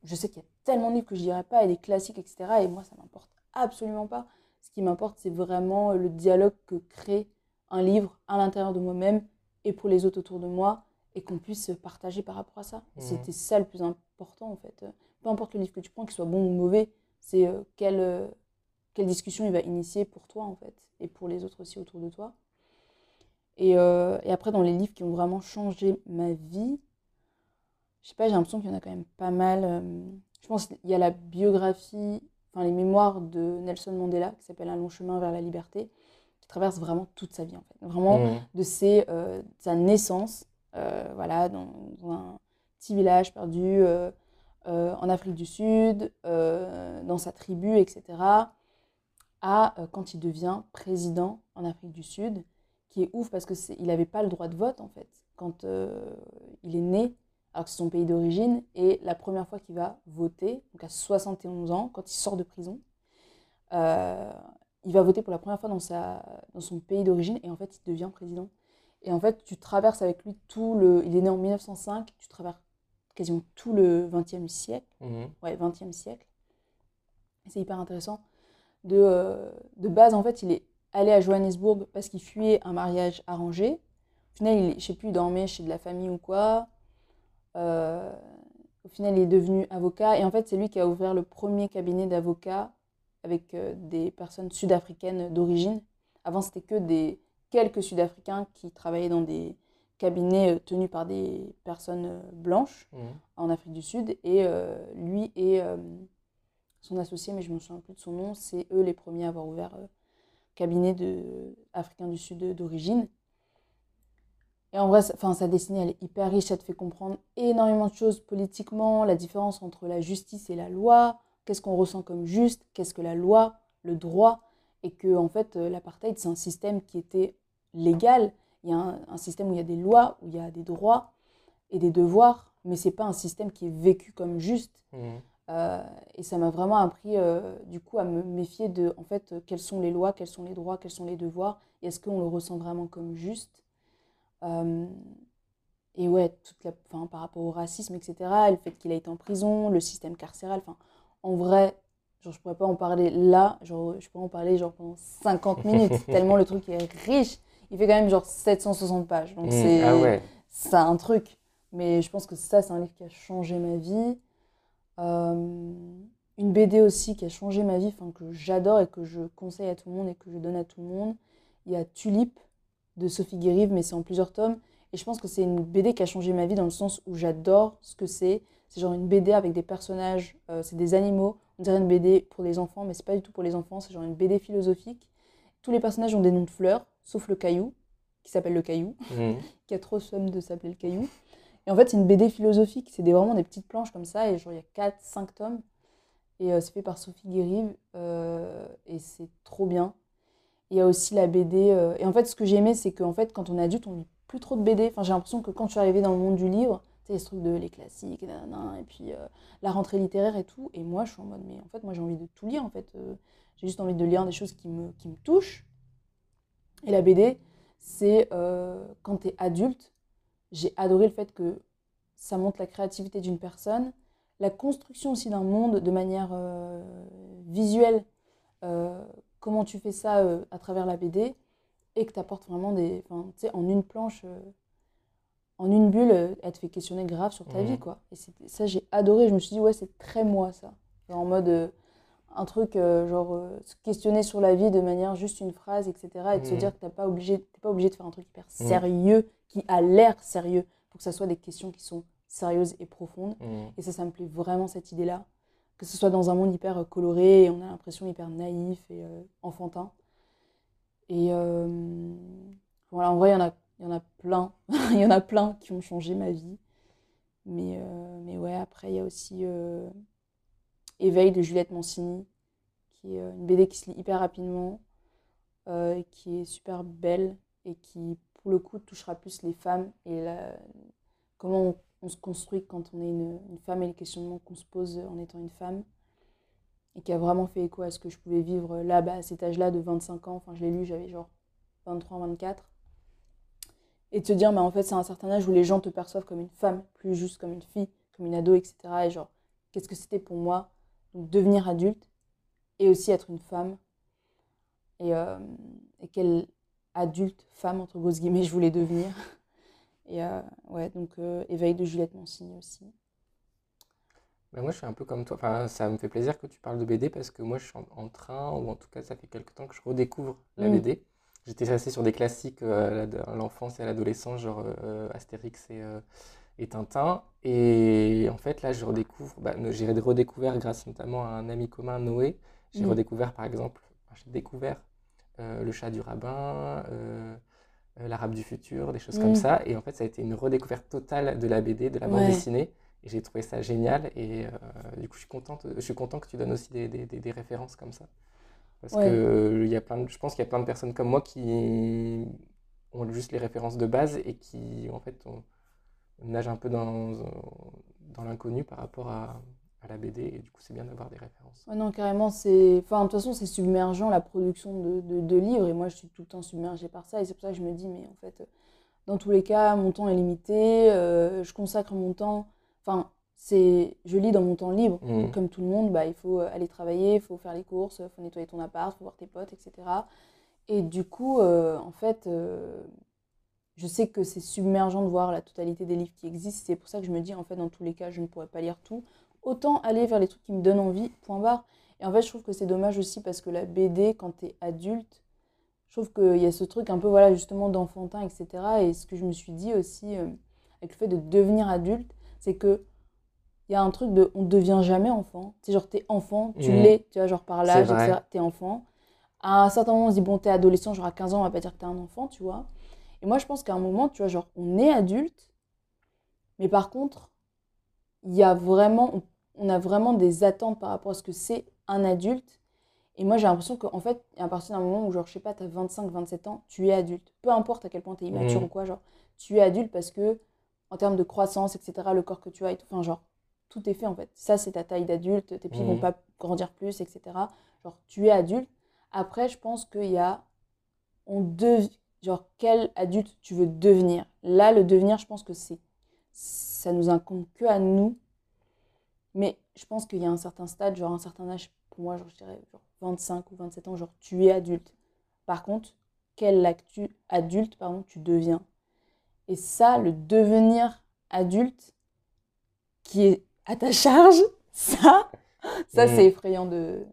Je sais qu'il y a tellement de livres que je dirais pas, et des classiques, etc. Et moi, ça m'importe absolument pas. Ce qui m'importe, c'est vraiment le dialogue que crée un livre à l'intérieur de moi-même et pour les autres autour de moi et qu'on puisse partager par rapport à ça. Mmh. C'était ça le plus important en fait. Peu importe le livre que tu prends, qu'il soit bon ou mauvais, c'est euh, quelle, euh, quelle discussion il va initier pour toi en fait et pour les autres aussi autour de toi. Et, euh, et après, dans les livres qui ont vraiment changé ma vie, je sais pas, j'ai l'impression qu'il y en a quand même pas mal. je pense qu'il y a la biographie, enfin les mémoires de Nelson Mandela qui s'appelle Un long chemin vers la liberté traverse vraiment toute sa vie en fait. Vraiment mmh. de ses, euh, sa naissance, euh, voilà, dans, un petit village perdu euh, en Afrique du Sud, dans sa tribu, etc. à quand il devient président en Afrique du Sud, qui est ouf parce que il n'avait pas le droit de vote en fait quand il est né, alors que c'est son pays d'origine, et la première fois qu'il va voter, donc à 71 ans, quand il sort de prison, il va voter pour la première fois dans, sa, dans son pays d'origine et en fait, il devient président. Et en fait, tu traverses avec lui tout le. Il est né en 1905, tu traverses quasiment tout le 20e siècle. Mhm. Ouais, 20e siècle. C'est hyper intéressant. De, euh, de base, en fait, il est allé à Johannesburg parce qu'il fuyait un mariage arrangé. Au final, il, je sais plus, il dormait chez de la famille ou quoi. Euh, au final, il est devenu avocat. Et en fait, c'est lui qui a ouvert le premier cabinet d'avocats avec euh, des personnes sud-africaines d'origine. Avant, c'était que des quelques Sud-Africains qui travaillaient dans des cabinets euh, tenus par des personnes euh, blanches mmh. en Afrique du Sud. Et lui et son associé, mais je ne me souviens plus de son nom, c'est eux les premiers à avoir ouvert cabinet de africains du Sud d'origine. Et en vrai, sa destinée, elle est hyper riche, ça te fait comprendre énormément de choses politiquement, la différence entre la justice et la loi, qu'est-ce qu'on ressent comme juste, qu'est-ce que la loi, le droit, et que en fait euh, l'apartheid c'est un système qui était légal. Il y a un, système où il y a des lois, où il y a des droits et des devoirs, mais c'est pas un système qui est vécu comme juste. Mmh. Euh, et ça m'a vraiment appris euh, du coup à me méfier de en fait quelles sont les lois, quels sont les droits, quels sont les devoirs, et est-ce qu'on le ressent vraiment comme juste. et ouais, toute la, par rapport au racisme, etc., le fait qu'il a été en prison, le système carcéral, enfin, en vrai, genre, je pourrais pas en parler là, genre, je pourrais en parler genre pendant 50 minutes, tellement le truc est riche. Il fait quand même genre 760 pages, donc mmh, c'est ah un truc. Mais je pense que ça, c'est un livre qui a changé ma vie. Euh, une BD aussi qui a changé ma vie, que j'adore et que je conseille à tout le monde et que je donne à tout le monde. Il y a Tulip de Sophie Guérive, mais c'est en plusieurs tomes. Et je pense que c'est une BD qui a changé ma vie dans le sens où j'adore ce que c'est. C'est genre une BD avec des personnages, euh, c'est des animaux. on dirait une BD pour les enfants, mais c'est pas du tout pour les enfants, c'est genre une BD philosophique. Tous les personnages ont des noms de fleurs, sauf le caillou, qui s'appelle le caillou, Mhm. qui a trop somme de s'appeler le caillou. Et en fait, c'est une BD philosophique, c'est des, vraiment des petites planches comme ça, et genre il y a 4, 5 tomes. Et euh, c'est fait par Sophie Guérive, euh, et c'est trop bien. Il y a aussi la BD. euh, Et en fait, ce que j'ai aimé, c'est qu'en fait, quand on est adulte, on lit plus trop de BD. Enfin, j'ai l'impression que quand je suis arrivée dans le monde du livre, sais, ce de les classiques, et puis euh, la rentrée littéraire et tout. Et moi, je suis en mode, mais en fait, moi, j'ai envie de tout lire, en fait. Euh, j'ai juste envie de lire des choses qui me, qui me touchent. Et la BD, c'est euh, quand tu es adulte, j'ai adoré le fait que ça montre la créativité d'une personne, la construction aussi d'un monde de manière visuelle, comment tu fais ça à travers la BD, et que tu apportes vraiment des. en une planche, en une bulle, euh, elle te fait questionner grave sur ta Mhm. vie, quoi. Et ça, j'ai adoré. Je me suis dit, ouais, c'est très moi, ça. Genre en mode. euh, un truc euh, genre euh, se questionner sur la vie de manière juste une phrase, etc. Et de se Mhm. dire que t'as pas obligé, t'es pas obligé de faire un truc hyper sérieux, qui a l'air sérieux, pour que ça soit des questions qui sont sérieuses et profondes. Mhm. Et ça, ça me plaît vraiment cette idée-là. Que ce soit dans un monde hyper coloré, et on a l'impression hyper naïf et enfantin. Et voilà, en vrai, il y en a, il y en a plein. Il y en a plein qui ont changé ma vie. Mais, euh, mais ouais, après, il y a aussi euh, Éveil de Juliette Mancini, qui est euh, une BD qui se lit hyper rapidement, qui est super belle et qui, pour le coup, touchera plus les femmes et la- comment on, se construit quand on est une, une femme et les questionnements qu'on se pose en étant une femme. Et qui a vraiment fait écho à ce que je pouvais vivre là, bah, à cet âge-là de 25 ans. Enfin, je l'ai lu, j'avais genre 23, 24. Et de se dire, bah, en fait, c'est un certain âge où les gens te perçoivent comme une femme, plus juste comme une fille, comme une ado, etc. Et genre, qu'est-ce que c'était pour moi? Donc, devenir adulte et aussi être une femme. Et, euh, et quelle adulte, femme, entre grosses guillemets, je voulais devenir. Et euh, ouais, donc euh, Éveil de Juliette Mancini aussi. Ben moi, je suis un peu comme toi. Enfin, ça me fait plaisir que tu parles de BD parce que moi, je suis en, en train, ou en tout cas, ça fait quelque temps que je redécouvre la Mm. BD. J'étais resté sur des classiques euh, à l'enfance et à l'adolescence, genre euh, Astérix et, euh, et Tintin. Et en fait, là, je redécouvre, bah, j'ai redécouvert grâce notamment à un ami commun, Noé. J'ai Mm. redécouvert, par exemple, j'ai découvert euh, Le chat du rabbin, euh, euh, L'arabe du futur, des choses comme Mm. ça. Et en fait, ça a été une redécouverte totale de la BD, de la bande Ouais. dessinée. Et j'ai trouvé ça génial. Et euh, du coup, je suis contente, je suis content que tu donnes aussi des, des- des- des références comme ça. Parce Ouais. que y a plein de- je pense qu'il y a plein de personnes comme moi qui ont juste les références de base et qui, en fait, on, nagent un peu dans, dans l'inconnu par rapport à, à la BD. Et du coup, c'est bien d'avoir des références. Ouais, non, carrément, c'est. Enfin, de toute façon, c'est submergent la production de, de, de livres, et moi, je suis tout le temps submergée par ça, et c'est pour ça que je me dis, mais en fait, dans tous les cas, mon temps est limité, euh, je consacre mon temps. Enfin, c'est. Je lis dans mon temps libre. Mhm. Comme tout le monde, bah, il faut aller travailler, il faut faire les courses, il faut nettoyer ton appart, il faut voir tes potes, etc. Et du coup, euh, en fait, euh, je sais que c'est submergent de voir la totalité des livres qui existent. C'est pour ça que je me dis, en fait, dans tous les cas, je ne pourrais pas lire tout. Autant aller vers les trucs qui me donnent envie, point barre. Et en fait, je trouve que c'est dommage aussi parce que la BD, quand tu es adulte, je trouve qu'il y a ce truc un peu, voilà, justement, d'enfantin, etc. Et ce que je me suis dit aussi, euh, avec le fait de devenir adulte, c'est que il y a un truc de on devient jamais enfant. C'est genre, t'es enfant, tu Mhm. l'es, tu vois, genre par l'âge, etc. T'es enfant. À un certain moment, on se dit, bon, t'es adolescent, genre à 15 ans, on va pas dire que t'es un enfant, tu vois. Et moi, je pense qu'à un moment, tu vois, genre, on est adulte, mais par contre, il y a vraiment, on, a vraiment des attentes par rapport à ce que c'est un adulte. Et moi, j'ai l'impression qu'en fait, à partir d'un moment où, genre, je sais pas, t'as 25, 27 ans, tu es adulte. Peu importe à quel point t'es immature Mhm. ou quoi, genre, tu es adulte parce que, en termes de croissance, etc., le corps que tu as et tout, enfin, genre, tout est fait en fait. Ça, c'est ta taille d'adulte, tes pieds vont Mhm. pas grandir plus, etc. Genre, tu es adulte. Après, je pense qu'il y a. On dev... Genre, quel adulte tu veux devenir Là, le devenir, je pense que c'est. Ça nous incombe que à nous. Mais je pense qu'il y a un certain stade, genre un certain âge, pour moi, genre, je dirais genre 25 ou 27 ans, genre, tu es adulte. Par contre, quel actu... adulte pardon, tu deviens Et ça, le devenir adulte, qui est à ta charge, ça, ça c'est effrayant de,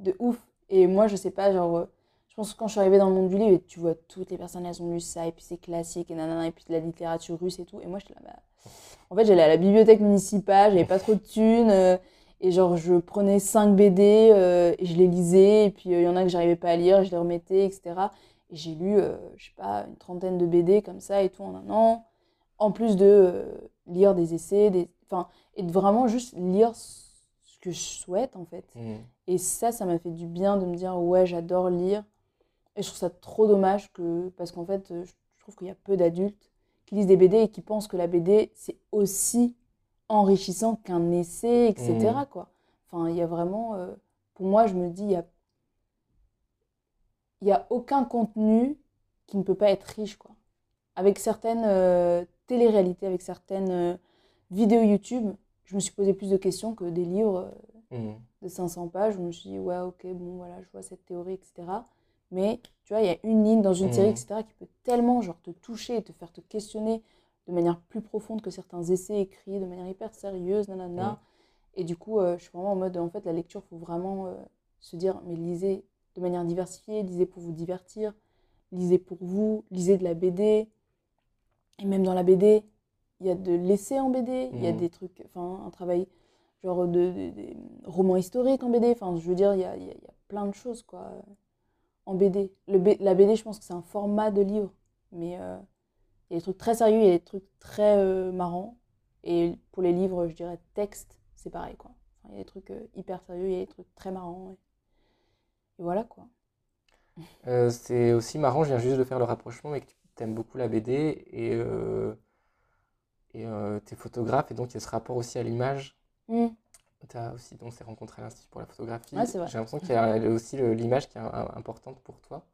de ouf. Et moi, je sais pas, genre, euh, je pense que quand je suis arrivée dans le monde du livre, tu vois toutes les personnes, elles ont lu ça, et puis c'est classique, et nanana, et puis de la littérature russe et tout. Et moi, j'étais là, bah, en fait, j'allais à la bibliothèque municipale, j'avais pas trop de thunes, euh, Et genre, je prenais 5 BD euh, et je les lisais. Et puis, il y en a que j'arrivais pas à lire, je les remettais, etc. Et j'ai lu, je sais pas, une trentaine de BD comme ça et tout en un an. En plus de lire des essais, des... Enfin, et de vraiment juste lire ce que je souhaite, en fait. Mmh. Et ça, ça m'a fait du bien de me dire, ouais, j'adore lire. Et je trouve ça trop dommage que, parce qu'en fait, je trouve qu'il y a peu d'adultes qui lisent des BD et qui pensent que la BD, c'est aussi enrichissant qu'un essai, etc. Mmh. Quoi. Enfin, il y a vraiment, euh, pour moi, je me dis, il y a, il y a aucun contenu qui ne peut pas être riche, quoi. Avec certaines euh, téléréalités, avec certaines euh, vidéos YouTube, je me suis posé plus de questions que des livres euh, Mmh. de 500 pages. où Je me suis dit, ouais, ok, bon, voilà, je vois cette théorie, etc. Mais tu vois, il y a une ligne dans une série, Mhm. etc., qui peut tellement genre, te toucher et te faire te questionner de manière plus profonde que certains essais écrits de manière hyper sérieuse, nanana. Mhm. Et du coup, euh, je suis vraiment en mode, en fait, la lecture, faut vraiment euh, se dire, mais lisez de manière diversifiée, lisez pour vous divertir, lisez pour vous, lisez de la BD. Et même dans la BD, il y a de l'essai en BD, il y a Mhm. des trucs, enfin, un travail genre de, de- des romans historiques en BD. Enfin, je veux dire, il y a, y a- y a plein de choses, quoi, en BD. Le B- la BD, je pense que c'est un format de livre, mais euh, il y a des trucs très sérieux, il y a des trucs très euh, marrants. Et pour les livres, je dirais texte, c'est pareil, quoi. Il y a des trucs euh, hyper sérieux, il y a des trucs très marrants. Et, et voilà, quoi. C'est aussi marrant, je viens juste de faire le rapprochement, mais que tu aimes beaucoup la BD et, et euh, t'es photographe, et donc il y a ce rapport aussi à l'image. Mm. Tu as aussi donc ces rencontres à l'Institut pour la photographie. Ouais. J'ai l'impression qu'il y a aussi l'image qui est un- importante pour toi.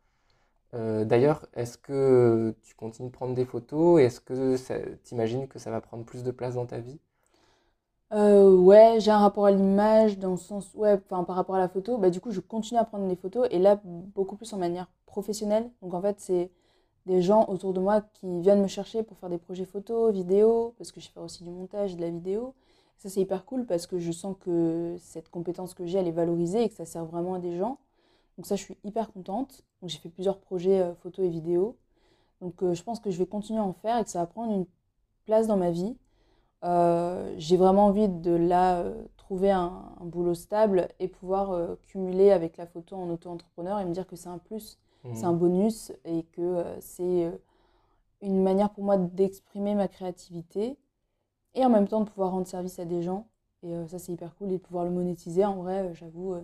Euh, D'ailleurs, est-ce que tu continues de prendre des photos et est-ce que tu imagines que ça va prendre plus de place dans ta vie? Euh, ouais, j'ai un rapport à l'image dans le sens, ouais, enfin par rapport à la photo, bah du coup je continue à prendre des photos et là beaucoup plus en manière professionnelle. Donc en fait c'est des gens autour de moi qui viennent me chercher pour faire des projets photos, vidéos, parce que je fais aussi du montage, de la vidéo. Ça c'est hyper cool parce que je sens que cette compétence que j'ai elle est valorisée et que ça sert vraiment à des gens. Donc ça je suis hyper contente. J'ai fait plusieurs projets euh, photos et vidéos. Donc euh, je pense que je vais continuer à en faire et que ça va prendre une place dans ma vie. Euh, j'ai vraiment envie de là euh, trouver un, boulot stable et pouvoir cumuler avec la photo en auto-entrepreneur et me dire que c'est un plus, c'est un bonus et que euh, c'est euh, une manière pour moi d'exprimer ma créativité et en même temps de pouvoir rendre service à des gens. Et euh, ça, c'est hyper cool et de pouvoir le monétiser. En vrai, j'avoue,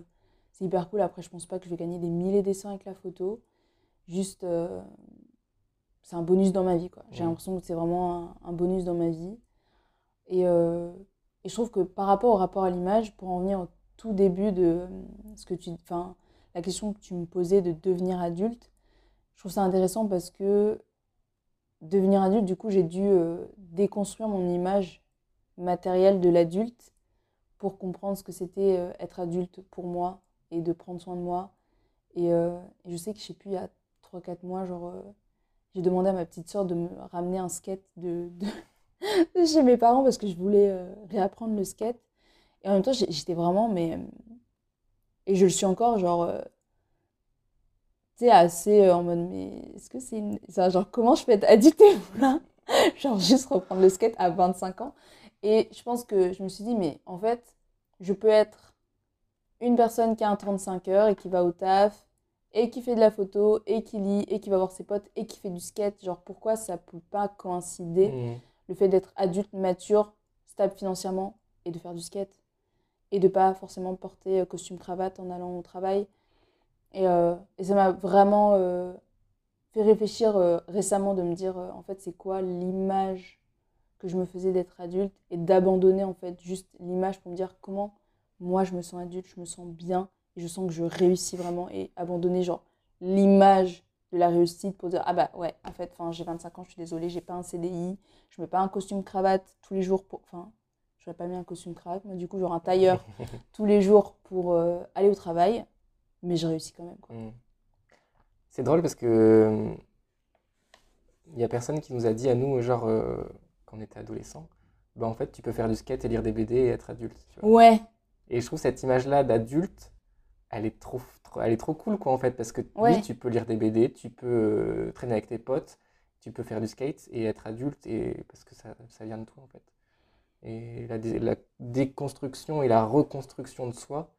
c'est hyper cool. Après, je pense pas que je vais gagner des milliers de cents avec la photo. Juste, euh, c'est un bonus dans ma vie, quoi. J'ai l'impression que c'est vraiment un, un bonus dans ma vie. Et, euh, et je trouve que par rapport au rapport à l'image, pour en venir au tout début de ce que tu, enfin, la question que tu me posais de devenir adulte, je trouve ça intéressant parce que devenir adulte, du coup, j'ai dû euh, déconstruire mon image matérielle de l'adulte pour comprendre ce que c'était euh, être adulte pour moi et de prendre soin de moi. Et, euh, je sais que je sais plus, il y a 3-4 mois, genre, euh, j'ai demandé à ma petite soeur de me ramener un skate de, chez mes parents parce que je voulais réapprendre le skate. Et en même temps, j'étais vraiment, mais. Et je le suis encore, genre. euh, tu sais, assez euh, en mode, mais est-ce que c'est une. ça, genre, comment je peux être adulte et là Genre, juste reprendre le skate à 25 ans. Et je pense que je me suis dit, mais en fait, je peux être une personne qui a un 35 heures et qui va au taf, et qui fait de la photo, et qui lit, et qui va voir ses potes, et qui fait du skate. Genre, pourquoi ça peut pas coïncider Mhm. le fait d'être adulte, mature, stable financièrement, et de faire du skate, et de pas forcément porter euh, costume cravate en allant au travail. Et, euh, ça m'a vraiment euh, fait réfléchir récemment de me dire, en fait, c'est quoi l'image que je me faisais d'être adulte, et d'abandonner, en fait, juste l'image pour me dire comment moi je me sens adulte, je me sens bien, et je sens que je réussis vraiment, et abandonner, genre, l'image de la réussite pour dire, ah bah ouais, en fait, j'ai 25 ans, je suis désolée, j'ai pas un CDI, je mets pas un costume cravate tous les jours pour. Enfin, j'aurais pas mis un costume cravate, mais du coup, genre un tailleur tous les jours pour euh, aller au travail, mais je réussis quand même, quoi. Mhm. C'est drôle parce que il y a personne qui nous a dit à nous, genre, euh, quand on était adolescent, bah en fait, tu peux faire du skate et lire des BD et être adulte. tu vois. Ouais, Et je trouve cette image-là d'adulte, elle est trop, trop- elle est trop cool, quoi, en fait, parce que Ouais. oui, tu peux lire des BD, tu peux euh, traîner avec tes potes, tu peux faire du skate et être adulte, et parce que ça, ça vient de toi, en fait. Et la, dé- la déconstruction et la reconstruction de soi,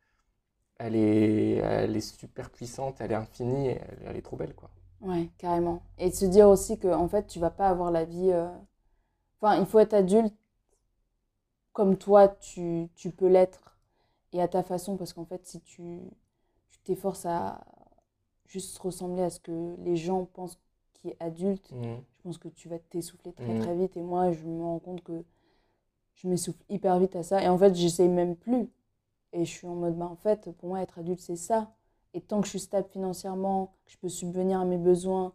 elle est, elle est super puissante, elle est infinie, elle, elle est trop belle, quoi. Ouais, carrément. Et de se dire aussi que en fait, tu vas pas avoir la vie. euh, Enfin, il faut être adulte comme toi, tu, tu peux l'être et à ta façon, parce qu'en fait, si tu tu t'efforces à juste ressembler à ce que les gens pensent qui est adulte, Mhm. je pense que tu vas t'essouffler très Mhm. très vite. Et moi, je me rends compte que je m'essouffle hyper vite à ça. Et en fait, j'essaye même plus. Et je suis en mode, bah, en fait, pour moi, être adulte, c'est ça. Et tant que je suis stable financièrement, que je peux subvenir à mes besoins,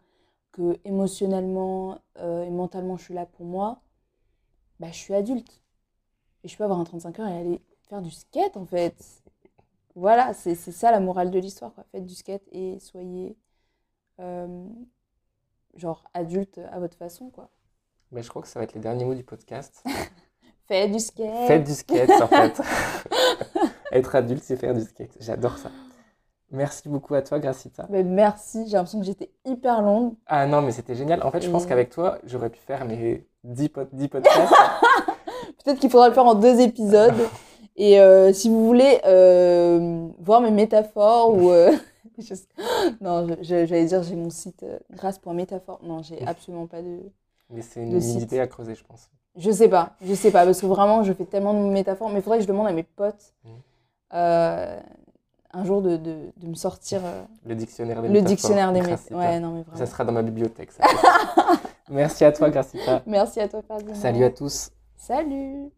que émotionnellement euh, et mentalement, je suis là pour moi, bah, je suis adulte. Et je peux avoir un 35 heures et aller faire du skate, en fait. Voilà, c'est c'est ça la morale de l'histoire. quoi. Faites du skate et soyez, euh, genre, adulte à votre façon, quoi. Mais je crois que ça va être les derniers mots du podcast. Faites du skate. Faites du skate, en fait. Être adulte, c'est faire du skate. J'adore ça. Merci beaucoup à toi, Gracita. Mais merci, j'ai l'impression que j'étais hyper longue. Ah non, mais c'était génial. En fait, je pense qu'avec toi, j'aurais pu faire mes 10, pod- 10 podcasts. Peut-être qu'il faudra le faire en deux épisodes. Et euh, si vous voulez euh, voir mes métaphores ou... euh, je Non, j'allais dire j'ai mon site euh, grâce.métaphore. Non, j'ai absolument pas de... mais c'est une idée à creuser, je pense. Je sais pas, je sais pas, parce que vraiment, je fais tellement de métaphores. Mais il faudrait que je demande à mes potes Mhm. euh, un jour de, de, de me sortir euh, Le dictionnaire des le métaphores, dictionnaire des. Ouais, non, mais Ça vraiment. sera dans ma bibliothèque. ça. Merci à toi, Gracita. Merci à toi, Ferdinand. Salut à tous. Salut